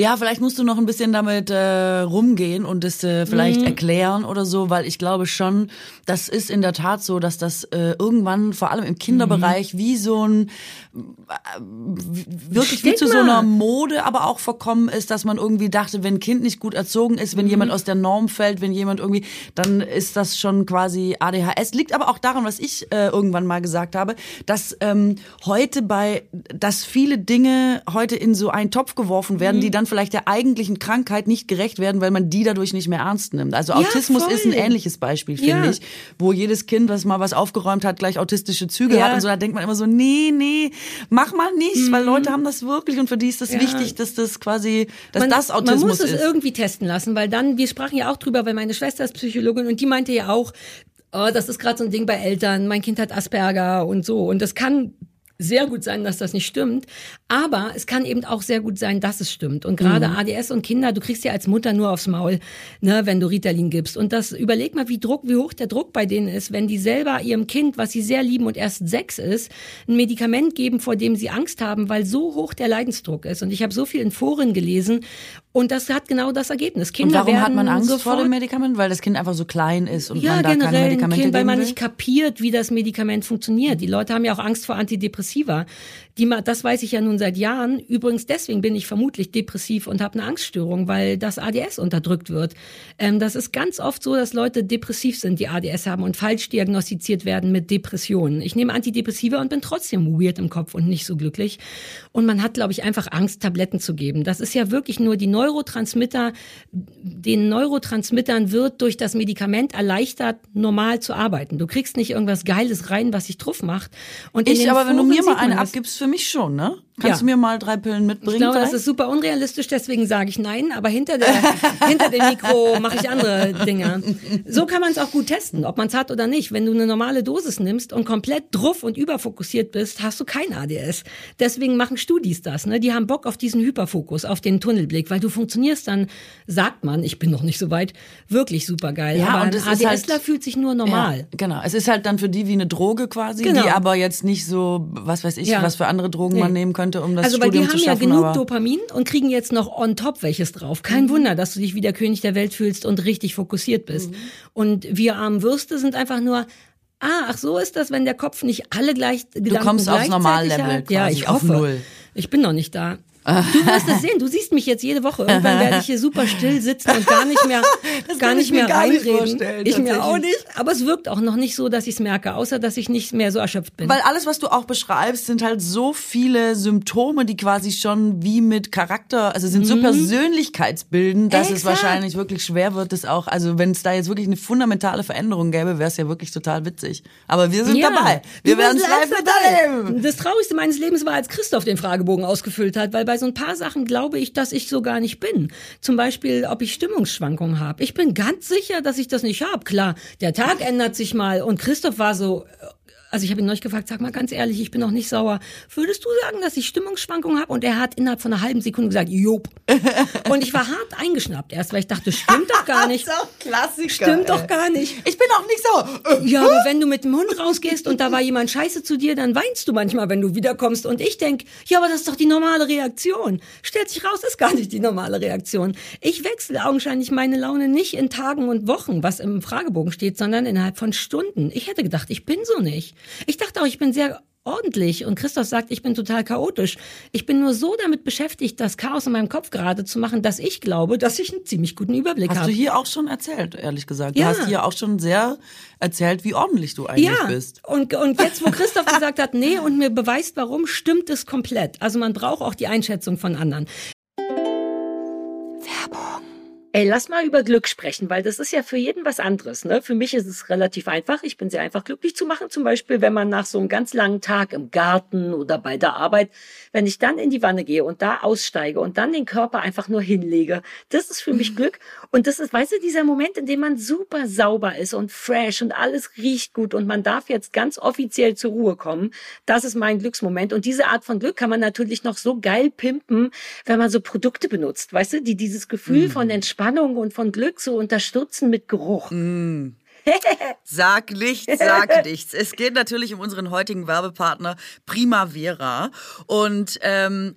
Ja, vielleicht musst du noch ein bisschen damit äh, rumgehen und es äh, vielleicht mhm. erklären oder so, weil ich glaube schon, das ist in der Tat so, dass das äh, irgendwann, vor allem im Kinderbereich, mhm. wie so ein äh, wirklich Stigma. wie zu so einer Mode aber auch verkommen ist, dass man irgendwie dachte, wenn ein Kind nicht gut erzogen ist, wenn mhm. jemand aus der Norm fällt, wenn jemand irgendwie, dann ist das schon quasi ADHS. Liegt aber auch daran, was ich äh, irgendwann mal gesagt habe, dass ähm, heute bei, dass viele Dinge heute in so einen Topf geworfen werden, mhm. die dann vielleicht der eigentlichen Krankheit nicht gerecht werden, weil man die dadurch nicht mehr ernst nimmt. Also ja, Autismus voll. ist ein ähnliches Beispiel, finde ja. ich, wo jedes Kind, was mal was aufgeräumt hat, gleich autistische Züge ja. hat und so, da denkt man immer so, nee, nee, mach mal nicht, mhm. weil Leute haben das wirklich und für die ist das wichtig, dass das quasi, dass man, das Autismus ist. Man muss es ist. irgendwie testen lassen, weil dann, wir sprachen ja auch drüber, weil meine Schwester ist Psychologin und die meinte ja auch, oh, das ist gerade so ein Ding bei Eltern, mein Kind hat Asperger und so. Und das kann sehr gut sein, dass das nicht stimmt. Aber es kann eben auch sehr gut sein, dass es stimmt. Und gerade mhm. ADS und Kinder, du kriegst ja als Mutter nur aufs Maul, ne, wenn du Ritalin gibst. Und das überleg mal, wie Druck, wie hoch der Druck bei denen ist, wenn die selber ihrem Kind, was sie sehr lieben und erst sechs ist, ein Medikament geben, vor dem sie Angst haben, weil so hoch der Leidensdruck ist. Und ich habe so viel in Foren gelesen und das hat genau das Ergebnis. Kinder und warum hat man Angst vor dem Medikament? Weil das Kind einfach so klein ist und ja, man da keine Medikamente kind, weil man will? nicht kapiert, wie das Medikament funktioniert. Die Leute haben ja auch Angst vor Antidepressiva. Die, das weiß ich ja nun seit Jahren. Übrigens deswegen bin ich vermutlich depressiv und habe eine Angststörung, weil das ADS unterdrückt wird. Ähm, das ist ganz oft so, dass Leute depressiv sind, die ADS haben und falsch diagnostiziert werden mit Depressionen. Ich nehme Antidepressiva und bin trotzdem weird im Kopf und nicht so glücklich. Und man hat, glaube ich, einfach Angst, Tabletten zu geben. Das ist ja wirklich nur die Neurotransmitter. Den Neurotransmittern wird durch das Medikament erleichtert, normal zu arbeiten. Du kriegst nicht irgendwas Geiles rein, was sich drauf macht. Und ich, aber wenn du mir mal eine abgibst, für mich schon, ne? Kannst ja. du mir mal drei Pillen mitbringen? Ich glaube, vielleicht? das ist super unrealistisch, deswegen sage ich nein, aber hinter, der, hinter dem Mikro mache ich andere Dinge. So kann man es auch gut testen, ob man es hat oder nicht. Wenn du eine normale Dosis nimmst und komplett druff und überfokussiert bist, hast du kein ADS. Deswegen machen Studis das. Ne? Die haben Bock auf diesen Hyperfokus, auf den Tunnelblick, weil du funktionierst dann, sagt man, ich bin noch nicht so weit, wirklich super geil. Ja, aber und ein ADSler halt, fühlt sich nur normal. Ja, genau, es ist halt dann für die wie eine Droge quasi, genau. die aber jetzt nicht so, was weiß ich, ja. was für andere Drogen nee. man nehmen könnte könnte, um das also, Studium zu schaffen. Also weil die haben ja genug Dopamin und kriegen jetzt noch on top welches drauf. Kein mhm. Wunder, dass du dich wie der König der Welt fühlst und richtig fokussiert bist. Mhm. Und wir armen Würste sind einfach nur Ah, ach so ist das, wenn der Kopf nicht alle gleich Gedanken Du kommst aufs Normallevel, ja, ich hoffe. Null. Ich bin noch nicht da. Du wirst es sehen, du siehst mich jetzt jede Woche. Irgendwann werde ich hier super still sitzen und gar nicht mehr, gar nicht mehr gar reinreden. Nicht ich mir auch nicht. Aber es wirkt auch noch nicht so, dass ich es merke, außer dass ich nicht mehr so erschöpft bin. Weil alles, was du auch beschreibst, sind halt so viele Symptome, die quasi schon wie mit Charakter, also sind so mhm. persönlichkeitsbildend, dass Exakt. es wahrscheinlich wirklich schwer wird, das auch, also wenn es da jetzt wirklich eine fundamentale Veränderung gäbe, wäre es ja wirklich total witzig. Aber wir sind ja, dabei. Wir werden es live miterleben. Das Traurigste meines Lebens war, als Christoph den Fragebogen ausgefüllt hat, weil bei so ein paar Sachen glaube ich, dass ich so gar nicht bin. Zum Beispiel, ob ich Stimmungsschwankungen habe. Ich bin ganz sicher, dass ich das nicht habe. Klar, der Tag ändert sich mal und Christoph war so, also ich habe ihn neulich gefragt, sag mal ganz ehrlich, ich bin noch nicht sauer. Würdest du sagen, dass ich Stimmungsschwankungen habe? Und er hat innerhalb von einer halben Sekunde gesagt, Job. Und ich war hart eingeschnappt erst, weil ich dachte, stimmt doch gar nicht. das ist auch Klassiker. Stimmt ey. doch gar nicht. Ich bin auch nicht sauer. Ja, aber wenn du mit dem Hund rausgehst und da war jemand scheiße zu dir, dann weinst du manchmal, wenn du wiederkommst. Und ich denk, ja, aber das ist doch die normale Reaktion. Stellt sich raus, ist gar nicht die normale Reaktion. Ich wechsle augenscheinlich meine Laune nicht in Tagen und Wochen, was im Fragebogen steht, sondern innerhalb von Stunden. Ich hätte gedacht, ich bin so nicht. Ich dachte auch, ich bin sehr ordentlich und Christoph sagt, ich bin total chaotisch. Ich bin nur so damit beschäftigt, das Chaos in meinem Kopf gerade zu machen, dass ich glaube, dass ich einen ziemlich guten Überblick habe. Hast du hier auch schon erzählt, ehrlich gesagt. Ja. Du hast hier auch schon sehr erzählt, wie ordentlich du eigentlich ja. bist. Und, und jetzt, wo Christoph gesagt hat, nee, und mir beweist, warum, stimmt es komplett. Also man braucht auch die Einschätzung von anderen. Ey, lass mal über Glück sprechen, weil das ist ja für jeden was anderes. Ne? Für mich ist es relativ einfach. Ich bin sehr einfach glücklich zu machen. Zum Beispiel, wenn man nach so einem ganz langen Tag im Garten oder bei der Arbeit, wenn ich dann in die Wanne gehe und da aussteige und dann den Körper einfach nur hinlege, das ist für mich Glück. Und das ist, weißt du, dieser Moment, in dem man super sauber ist und fresh und alles riecht gut und man darf jetzt ganz offiziell zur Ruhe kommen. Das ist mein Glücksmoment. Und diese Art von Glück kann man natürlich noch so geil pimpen, wenn man so Produkte benutzt, weißt du, die dieses Gefühl mhm. von Entspannung Entspannung und von Glück zu unterstützen mit Geruch. Mm. Sag nichts, sag nichts. Es geht natürlich um unseren heutigen Werbepartner Primavera. Und ähm,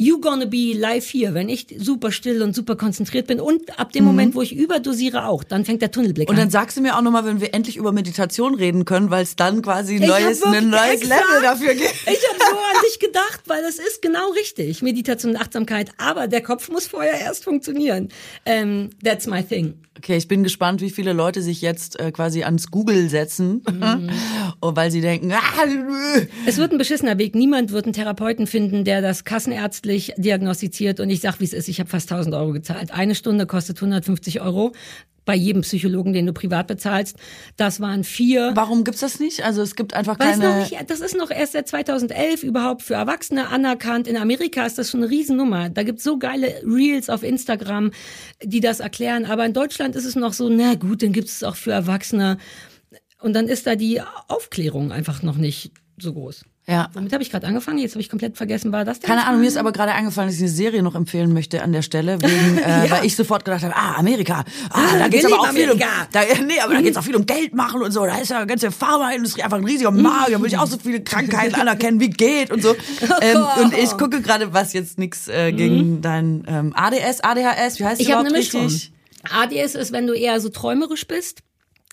You gonna be live hier, wenn ich super still und super konzentriert bin und ab dem Moment, wo ich überdosiere auch, dann fängt der Tunnelblick Und an. dann sagst du mir auch nochmal, wenn wir endlich über Meditation reden können, weil es dann quasi ein neues, ein neues exakt- Level dafür gibt. Ich habe so an dich gedacht, weil das ist genau richtig. Meditation und Achtsamkeit. Aber der Kopf muss vorher erst funktionieren. Ähm, that's my thing. Okay, ich bin gespannt, wie viele Leute sich jetzt äh, quasi ans Google setzen, und weil sie denken, ah. Es wird ein beschissener Weg. Niemand wird einen Therapeuten finden, der das kassenärztlich diagnostiziert. Und ich sag, wie es ist. Ich habe fast 1000 Euro gezahlt. Eine Stunde kostet 150 Euro bei jedem Psychologen, den du privat bezahlst. Das waren vier. warum gibt's das nicht? Also es gibt einfach Weiß noch keine. nicht, das ist noch erst seit 2011 überhaupt für Erwachsene anerkannt. In Amerika ist das schon eine Riesennummer. Da gibt's so geile Reels auf Instagram, die das erklären. Aber in Deutschland ist es noch so, na gut, dann gibt es auch für Erwachsene. Und dann ist da die Aufklärung einfach noch nicht so groß. Ja. Womit habe ich gerade angefangen? Jetzt habe ich komplett vergessen, war das denn? Keine Ahnung, mir ist aber gerade eingefallen, dass ich eine Serie noch empfehlen möchte an der Stelle, wegen, äh, weil ich sofort gedacht habe, ah, Amerika, ah, da geht's aber auch viel um, da, nee, aber da geht's auch viel um Geld machen und so, da ist ja eine ganze Pharmaindustrie einfach ein riesiger Markt, da will ich auch so viele Krankheiten anerkennen, wie geht und so. Ähm, und ich gucke gerade, was jetzt nix äh, gegen dein ähm, ADS, ADHS, wie heißt Ich das habe eine überhaupt richtig? ADS ist, wenn du eher so träumerisch bist,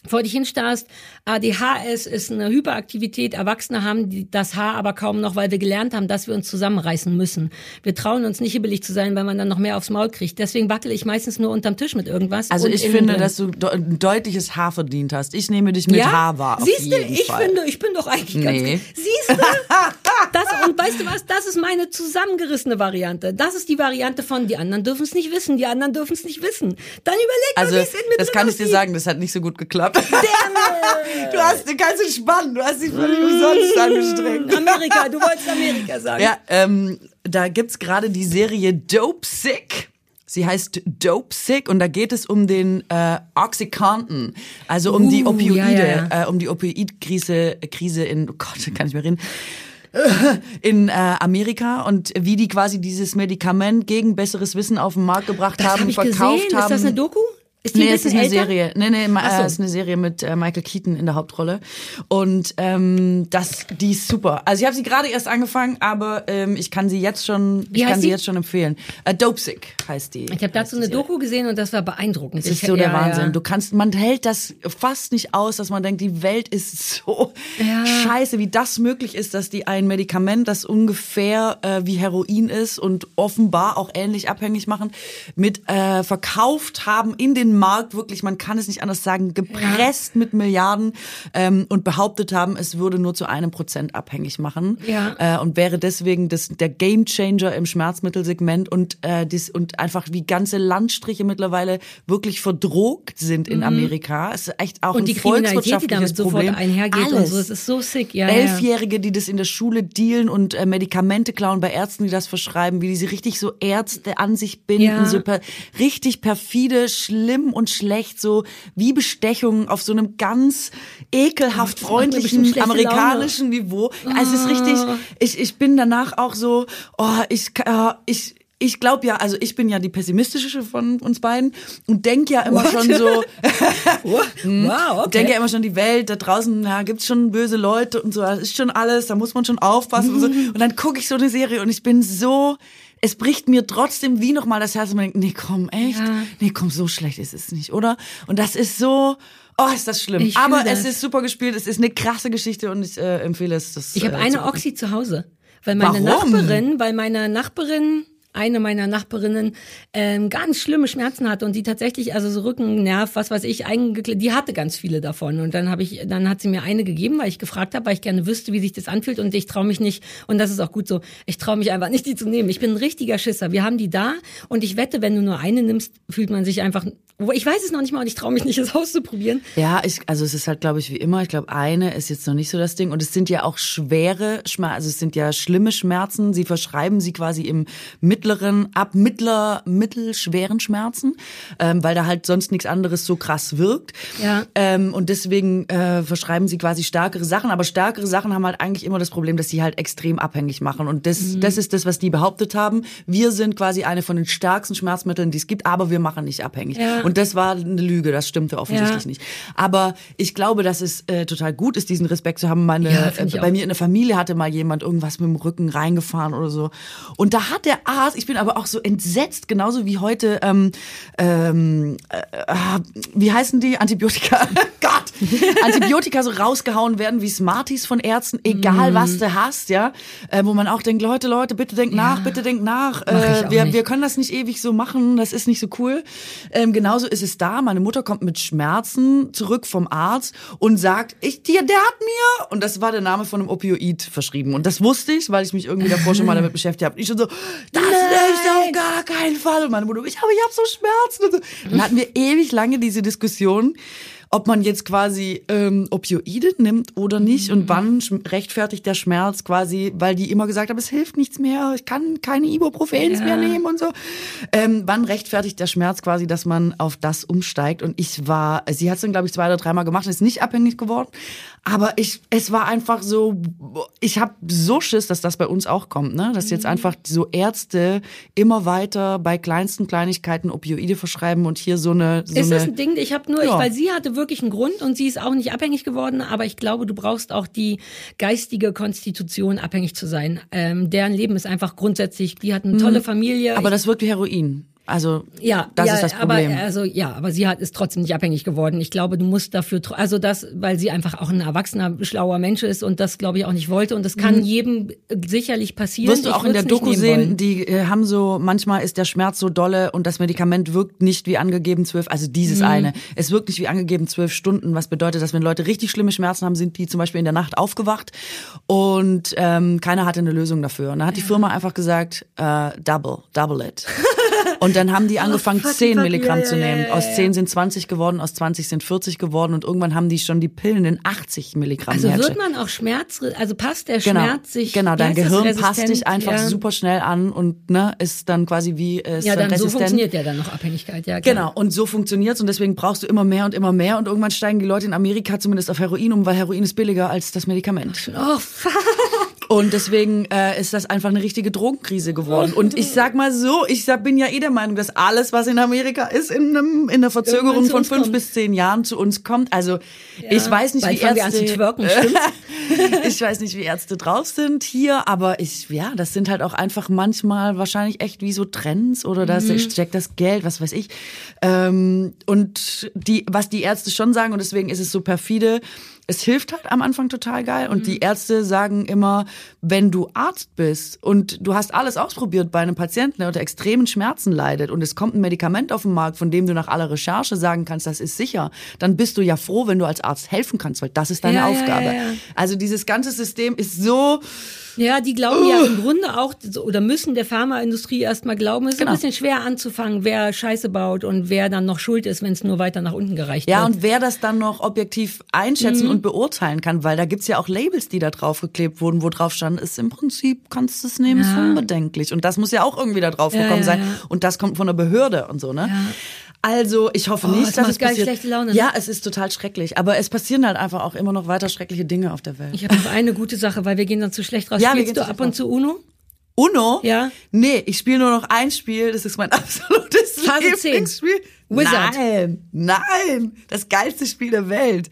vor dich hinstarrst. ADHS ist eine Hyperaktivität. Erwachsene haben das Haar aber kaum noch, weil wir gelernt haben, dass wir uns zusammenreißen müssen. Wir trauen uns nicht hibbelig zu sein, weil man dann noch mehr aufs Maul kriegt. Deswegen wackel ich meistens nur unterm Tisch mit irgendwas. Also ich finde, drin. dass du ein deutliches Haar verdient hast. Ich nehme dich mit Haar wahr. auf Siehst du, ich Fall. finde, ich bin doch eigentlich ganz Nee. Siehst du? Das, und weißt du was? Das ist meine zusammengerissene Variante. Das ist die Variante von, die anderen dürfen es nicht wissen, die anderen dürfen es nicht wissen. Dann überleg Also, mal, wie es in mir das kann ich dir sagen, das hat nicht so gut geklappt. Du hast, du kannst entspannen, du hast dich völlig umsonst angestrengt. Amerika, du wolltest Amerika sagen. Ja, ähm, da gibt's gerade die Serie Dope Sick. Sie heißt Dope Sick und da geht es um den äh, Oxycontin, also um die Uh, Opioide, ja, ja. Äh, um die Opioidkrise Krise in, oh Gott, kann ich mehr reden, in äh, Amerika und wie die quasi dieses Medikament gegen besseres Wissen auf den Markt gebracht Das haben, habe ich verkauft gesehen. haben. Ist das eine Doku? Ist die nee, ein es ist eine älter? Serie. Nee, nee, Ach so. äh, es ist eine Serie mit äh, Michael Keaton in der Hauptrolle. Und ähm, das, die ist super. Also ich habe sie gerade erst angefangen, aber ähm, ich kann sie jetzt schon, Wie ich kann sie jetzt schon empfehlen. Äh, Dopesick heißt die. Ich habe dazu eine Doku gesehen und das war beeindruckend. Das ist Ich- so der ja, Wahnsinn. Ja. Du kannst, man hält das fast nicht aus, dass man denkt, die Welt ist so Ja. scheiße, wie das möglich ist, dass die ein Medikament, das ungefähr äh, wie Heroin ist und offenbar auch ähnlich abhängig machen, mit äh, verkauft haben in den Markt, wirklich, man kann es nicht anders sagen, gepresst mit Milliarden ähm, und behauptet haben, es würde nur zu einem Prozent abhängig machen Ja. äh, und wäre deswegen das, der Gamechanger im Schmerzmittelsegment und, äh, dies, und einfach wie ganze Landstriche mittlerweile wirklich verdrogt sind in Amerika. Es ist echt auch Mhm. Und ein die Kriminalität, die volkswirtschaftliches damit sofort Problem. einhergeht und Alles. so, es ist so sick. Ja, ja. Elfjährige, die das in der Schule dealen und äh, Medikamente klauen bei Ärzten, die das verschreiben, wie die sie richtig so Ärzte an sich binden, Ja. so per, richtig perfide, schlimm und schlecht, so wie Bestechungen auf so einem ganz ekelhaft freundlichen amerikanischen Niveau. Also es ist richtig, Ah. ich, ich bin danach auch so, oh, ich, äh, ich, ich glaube ja, also ich bin ja die pessimistische von uns beiden und denk ja immer What? schon so, Wow, okay. ich denke ja immer schon, die Welt, da draußen ja, gibt's schon böse Leute und so, das ist schon alles, da muss man schon aufpassen und so. Und dann gucke ich so eine Serie und ich bin so, es bricht mir trotzdem wie nochmal das Herz und man denkt, nee, komm, echt? Ja. Nee, komm, so schlecht ist es nicht, oder? Und das ist so, oh, ist das schlimm. Ich Aber es ist super gespielt, es ist eine krasse Geschichte und ich äh, empfehle es. Das, Ich habe äh, eine. Oxy zu Hause, weil meine Warum? Nachbarin, weil meine Nachbarin eine meiner Nachbarinnen ähm, ganz schlimme Schmerzen hatte und die tatsächlich also so Rücken, Nerv, was weiß ich, eingeklebt, die hatte ganz viele davon und dann habe ich dann hat sie mir eine gegeben, weil ich gefragt habe, weil ich gerne wüsste, wie sich das anfühlt und ich traue mich nicht und das ist auch gut so. Ich traue mich einfach nicht die zu nehmen. Ich bin ein richtiger Schisser. Wir haben die da und ich wette, wenn du nur eine nimmst, fühlt man sich einfach ich weiß es noch nicht mal und ich traue mich nicht es auszuprobieren. Ja, ich, also es ist halt, glaube ich, wie immer. Ich glaube, eine ist jetzt noch nicht so das Ding. Und es sind ja auch schwere Schmerzen, also es sind ja schlimme Schmerzen. Sie verschreiben sie quasi im mittleren, ab mittler, mittelschweren Schmerzen, ähm, weil da halt sonst nichts anderes so krass wirkt. Ja. Ähm, und deswegen äh, verschreiben sie quasi stärkere Sachen. Aber stärkere Sachen haben halt eigentlich immer das Problem, dass sie halt extrem abhängig machen. Und das, Mhm. das ist das, was die behauptet haben. Wir sind quasi eine von den stärksten Schmerzmitteln, die es gibt, aber wir machen nicht abhängig. Ja. Und das war eine Lüge, das stimmte offensichtlich Ja. nicht. Aber ich glaube, dass es äh, total gut ist, diesen Respekt zu haben. Meine, Ja, äh, bei auch. mir in der Familie hatte mal jemand irgendwas mit dem Rücken reingefahren oder so. Und da hat der Arzt, ich bin aber auch so entsetzt, genauso wie heute, ähm, ähm, äh, äh, wie heißen die? Antibiotika. Gott! Antibiotika so rausgehauen werden wie Smarties von Ärzten, egal Mhm. was du hast, ja. Äh, wo man auch denkt, Leute, Leute, bitte denkt nach, bitte denkt nach. Äh, wir, wir können das nicht ewig so machen, das ist nicht so cool. Ähm, genauso ist es da. Meine Mutter kommt mit Schmerzen zurück vom Arzt und sagt, ich, der, der hat mir, und das war der Name von einem Opioid verschrieben. Und das wusste ich, weil ich mich irgendwie davor schon mal damit beschäftigt habe. Ich schon so, das ist auf gar keinen Fall. Und meine Mutter, ich habe, ich habe so Schmerzen. So. Dann hatten wir ewig lange diese Diskussion ob man jetzt quasi ähm, Opioide nimmt oder nicht und wann rechtfertigt der Schmerz quasi, weil die immer gesagt haben, es hilft nichts mehr, ich kann keine Ibuprofens Ja. mehr nehmen und so. Ähm, wann rechtfertigt der Schmerz quasi, dass man auf das umsteigt? Und ich war, sie hat es dann glaube ich zwei oder dreimal gemacht, und ist nicht abhängig geworden, aber ich, es war einfach so, ich habe so Schiss, dass das bei uns auch kommt, ne? Dass jetzt einfach so Ärzte immer weiter bei kleinsten Kleinigkeiten Opioide verschreiben und hier so eine, so ist das ein Ding? Ich habe nur, ich, Ja. weil sie hatte wirklich einen Grund und sie ist auch nicht abhängig geworden, aber ich glaube, du brauchst auch die geistige Konstitution, abhängig zu sein. Ähm, deren Leben ist einfach grundsätzlich, die hat eine tolle Familie. Mhm. Aber ich, das wirkt wie Heroin. Also ja, das ja, ist das Problem. Aber, also ja, aber sie hat ist trotzdem nicht abhängig geworden. Ich glaube, du musst dafür, also das, weil sie einfach auch ein erwachsener, schlauer Mensch ist und das glaube ich auch nicht wollte und das kann jedem äh, sicherlich passieren. Mhm. Wirst du auch in der Doku sehen, die äh, haben so, manchmal ist der Schmerz so dolle und das Medikament wirkt nicht wie angegeben zwölf, also dieses Mhm. eine, es wirkt nicht wie angegeben zwölf Stunden, was bedeutet, dass wenn Leute richtig schlimme Schmerzen haben, sind die zum Beispiel in der Nacht aufgewacht und ähm, keiner hatte eine Lösung dafür. Und dann hat die Firma einfach gesagt, äh, double, double it. Und dann haben die angefangen, fuck, 10 fuck, Milligramm zu nehmen. Aus ja. 10 sind 20 geworden, aus 20 sind 40 geworden und irgendwann haben die schon die Pillen in 80 Milligramm. Also wird man auch Schmerz, also passt der Genau, Schmerz sich. genau, dein Gehirn passt dich einfach ja. super schnell an und ne, ist dann quasi wie äh, ist Ja, dann so resistent. funktioniert ja dann noch Abhängigkeit, ja. Klar. Genau, und so funktioniert's und deswegen brauchst du immer mehr und immer mehr und irgendwann steigen die Leute in Amerika zumindest auf Heroin um, weil Heroin ist billiger als das Medikament. Oh, fuck. Und deswegen äh, ist das einfach eine richtige Drogenkrise geworden. Und ich sag mal so, ich sag, bin ja eh der Meinung, dass alles, was in Amerika ist, in, einem, in einer Verzögerung von fünf kommt. bis zehn Jahren zu uns kommt. Also ich weiß nicht, Bald wie Ärzte, twerken, ich weiß nicht, wie Ärzte drauf sind hier, aber ich, ja, das sind halt auch einfach manchmal wahrscheinlich echt wie so Trends oder da Mhm. steckt das Geld, was weiß ich. Ähm, und die, was die Ärzte schon sagen, und deswegen ist es so perfide, es hilft halt am Anfang total geil. Und Mhm. die Ärzte sagen immer, wenn du Arzt bist und du hast alles ausprobiert bei einem Patienten, der unter extremen Schmerzen leidet und es kommt ein Medikament auf den Markt, von dem du nach aller Recherche sagen kannst, das ist sicher, dann bist du ja froh, wenn du als Arzt helfen kannst, weil das ist deine Ja, Aufgabe. ja, ja. Also dieses ganze System ist so, Ja, die glauben ja im Grunde auch, oder müssen der Pharmaindustrie erstmal glauben, es ist Genau. ein bisschen schwer anzufangen, wer Scheiße baut und wer dann noch schuld ist, wenn es nur weiter nach unten gereicht ja, wird. und wer das dann noch objektiv Mhm. einschätzen und beurteilen kann, weil da gibt's ja auch Labels, die da drauf geklebt wurden, wo drauf stand, ist im Prinzip, kannst du es nehmen, ist Ja. unbedenklich. Und das muss ja auch irgendwie da drauf Ja, gekommen ja, sein. ja. Und das kommt von der Behörde und so, ne? Also, ich hoffe Oh, nicht, das dass es passiert. schlechte Laune, ne? Ja, es ist total schrecklich. Aber es passieren halt einfach auch immer noch weiter schreckliche Dinge auf der Welt. Ich habe noch eine gute Sache, weil wir gehen dann zu schlecht raus. Ja, wir Spielst gehen du ab und zu Uno? Uno? Ja. Nee, ich spiele nur noch ein Spiel. Das ist mein absolutes Phase 10. Lieblingsspiel. Wizard. Nein, nein. Das geilste Spiel der Welt.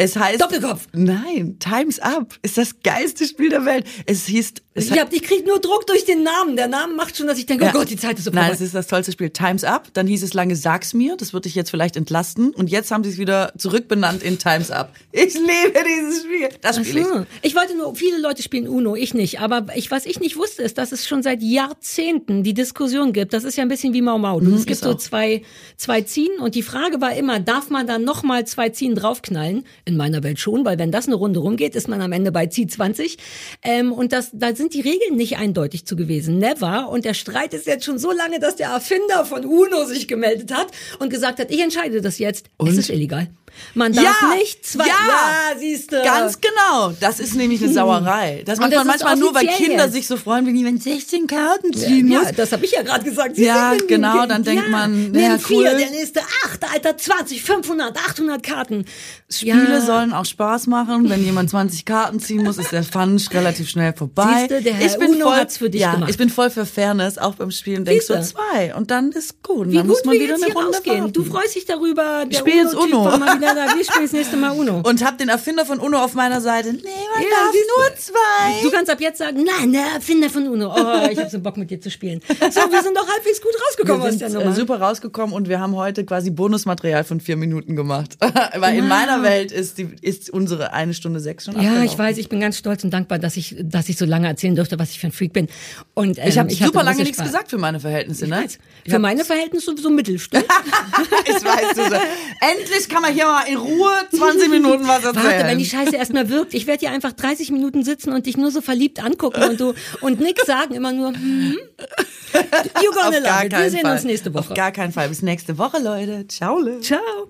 Es heißt. Doppelkopf. Nein, Time's Up ist das geilste Spiel der Welt. Es hieß. Es Ich, hab, ich krieg nur Druck durch den Namen. Der Name macht schon, dass ich denke, Ja. oh Gott, die Zeit ist so Nein, vorbei. es ist das tollste Spiel. Time's Up. Dann hieß es lange Sag's mir. Das würde ich jetzt vielleicht entlasten. Und jetzt haben sie es wieder zurückbenannt in Time's Up. Ich liebe dieses Spiel. Das spiele ich. Ich wollte nur, viele Leute spielen Uno, ich nicht. Aber ich, was ich nicht wusste, ist, dass es schon seit Jahrzehnten die Diskussion gibt. Das ist ja ein bisschen wie Mau Mau. es gibt Mhm, so auch. zwei, zwei Ziehen und die Frage war immer, darf man dann nochmal zwei Ziehen draufknallen? In meiner Welt schon, weil wenn das eine Runde rumgeht, ist man am Ende bei Zieh 20. Ähm, und das, da sind die Regeln nicht eindeutig zu gewesen. Never. Und der Streit ist jetzt schon so lange, dass der Erfinder von Uno sich gemeldet hat und gesagt hat, ich entscheide das jetzt. Es ist illegal. Man darf Ja, nicht zwei. ja, siehst du. Ganz genau. Das ist nämlich eine Sauerei. Das macht das man manchmal nur, weil Kinder jetzt. sich so freuen, wenn jemand 16 Karten ziehen Ja, muss. das habe ich ja gerade gesagt. Sie Ja, genau, dann denkt man, ja, vier, cool. der nächste acht, Alter, 20, 500, 800 Karten. Spiele ja. sollen auch Spaß machen. Wenn jemand 20 Karten ziehen muss, ist der Fun relativ schnell vorbei. Siehste, der Herr ich bin Uno voll, hat's für dich ja, gemacht. ich bin voll für Fairness, auch beim Spielen. Denkst du zwei und dann ist gut. Und Wie dann gut muss man wir wieder jetzt eine hier Runde rausgehen. warten. Du freust dich darüber. Der spiel jetzt Uno-Typ Uno. Wir spielen das nächste Mal Uno. Und hab den Erfinder von Uno auf meiner Seite. Nee, man Ja, darf nur zwei. Du kannst ab jetzt sagen, nein, der Erfinder von Uno. Oh, ich habe so Bock mit dir zu spielen. So, wir sind doch halbwegs gut rausgekommen wir aus sind der äh, Nummer. super rausgekommen und wir haben heute quasi Bonusmaterial von vier Minuten gemacht. Weil in meiner Welt ist, die, ist unsere eine Stunde sechs schon Ja, ich weiß, ich bin ganz stolz und dankbar, dass ich, dass ich so lange erzählen durfte, was ich für ein Freak bin. Und ähm, Ich habe super lange nichts Spaß. gesagt für meine Verhältnisse, Ich ne? weiß. Für meine Verhältnisse so Mittelstunde. ich weiß, du so. Endlich kann man hier mal in Ruhe 20 Minuten was erzählen. Warte, wenn die Scheiße erstmal wirkt. Ich werde hier einfach 30 Minuten sitzen und dich nur so verliebt angucken und du und nix sagen, immer nur hm. You gonna love it. Wir sehen Fall. uns nächste Woche. Auf gar keinen Fall. Bis nächste Woche, Leute. Ciao. Ciao.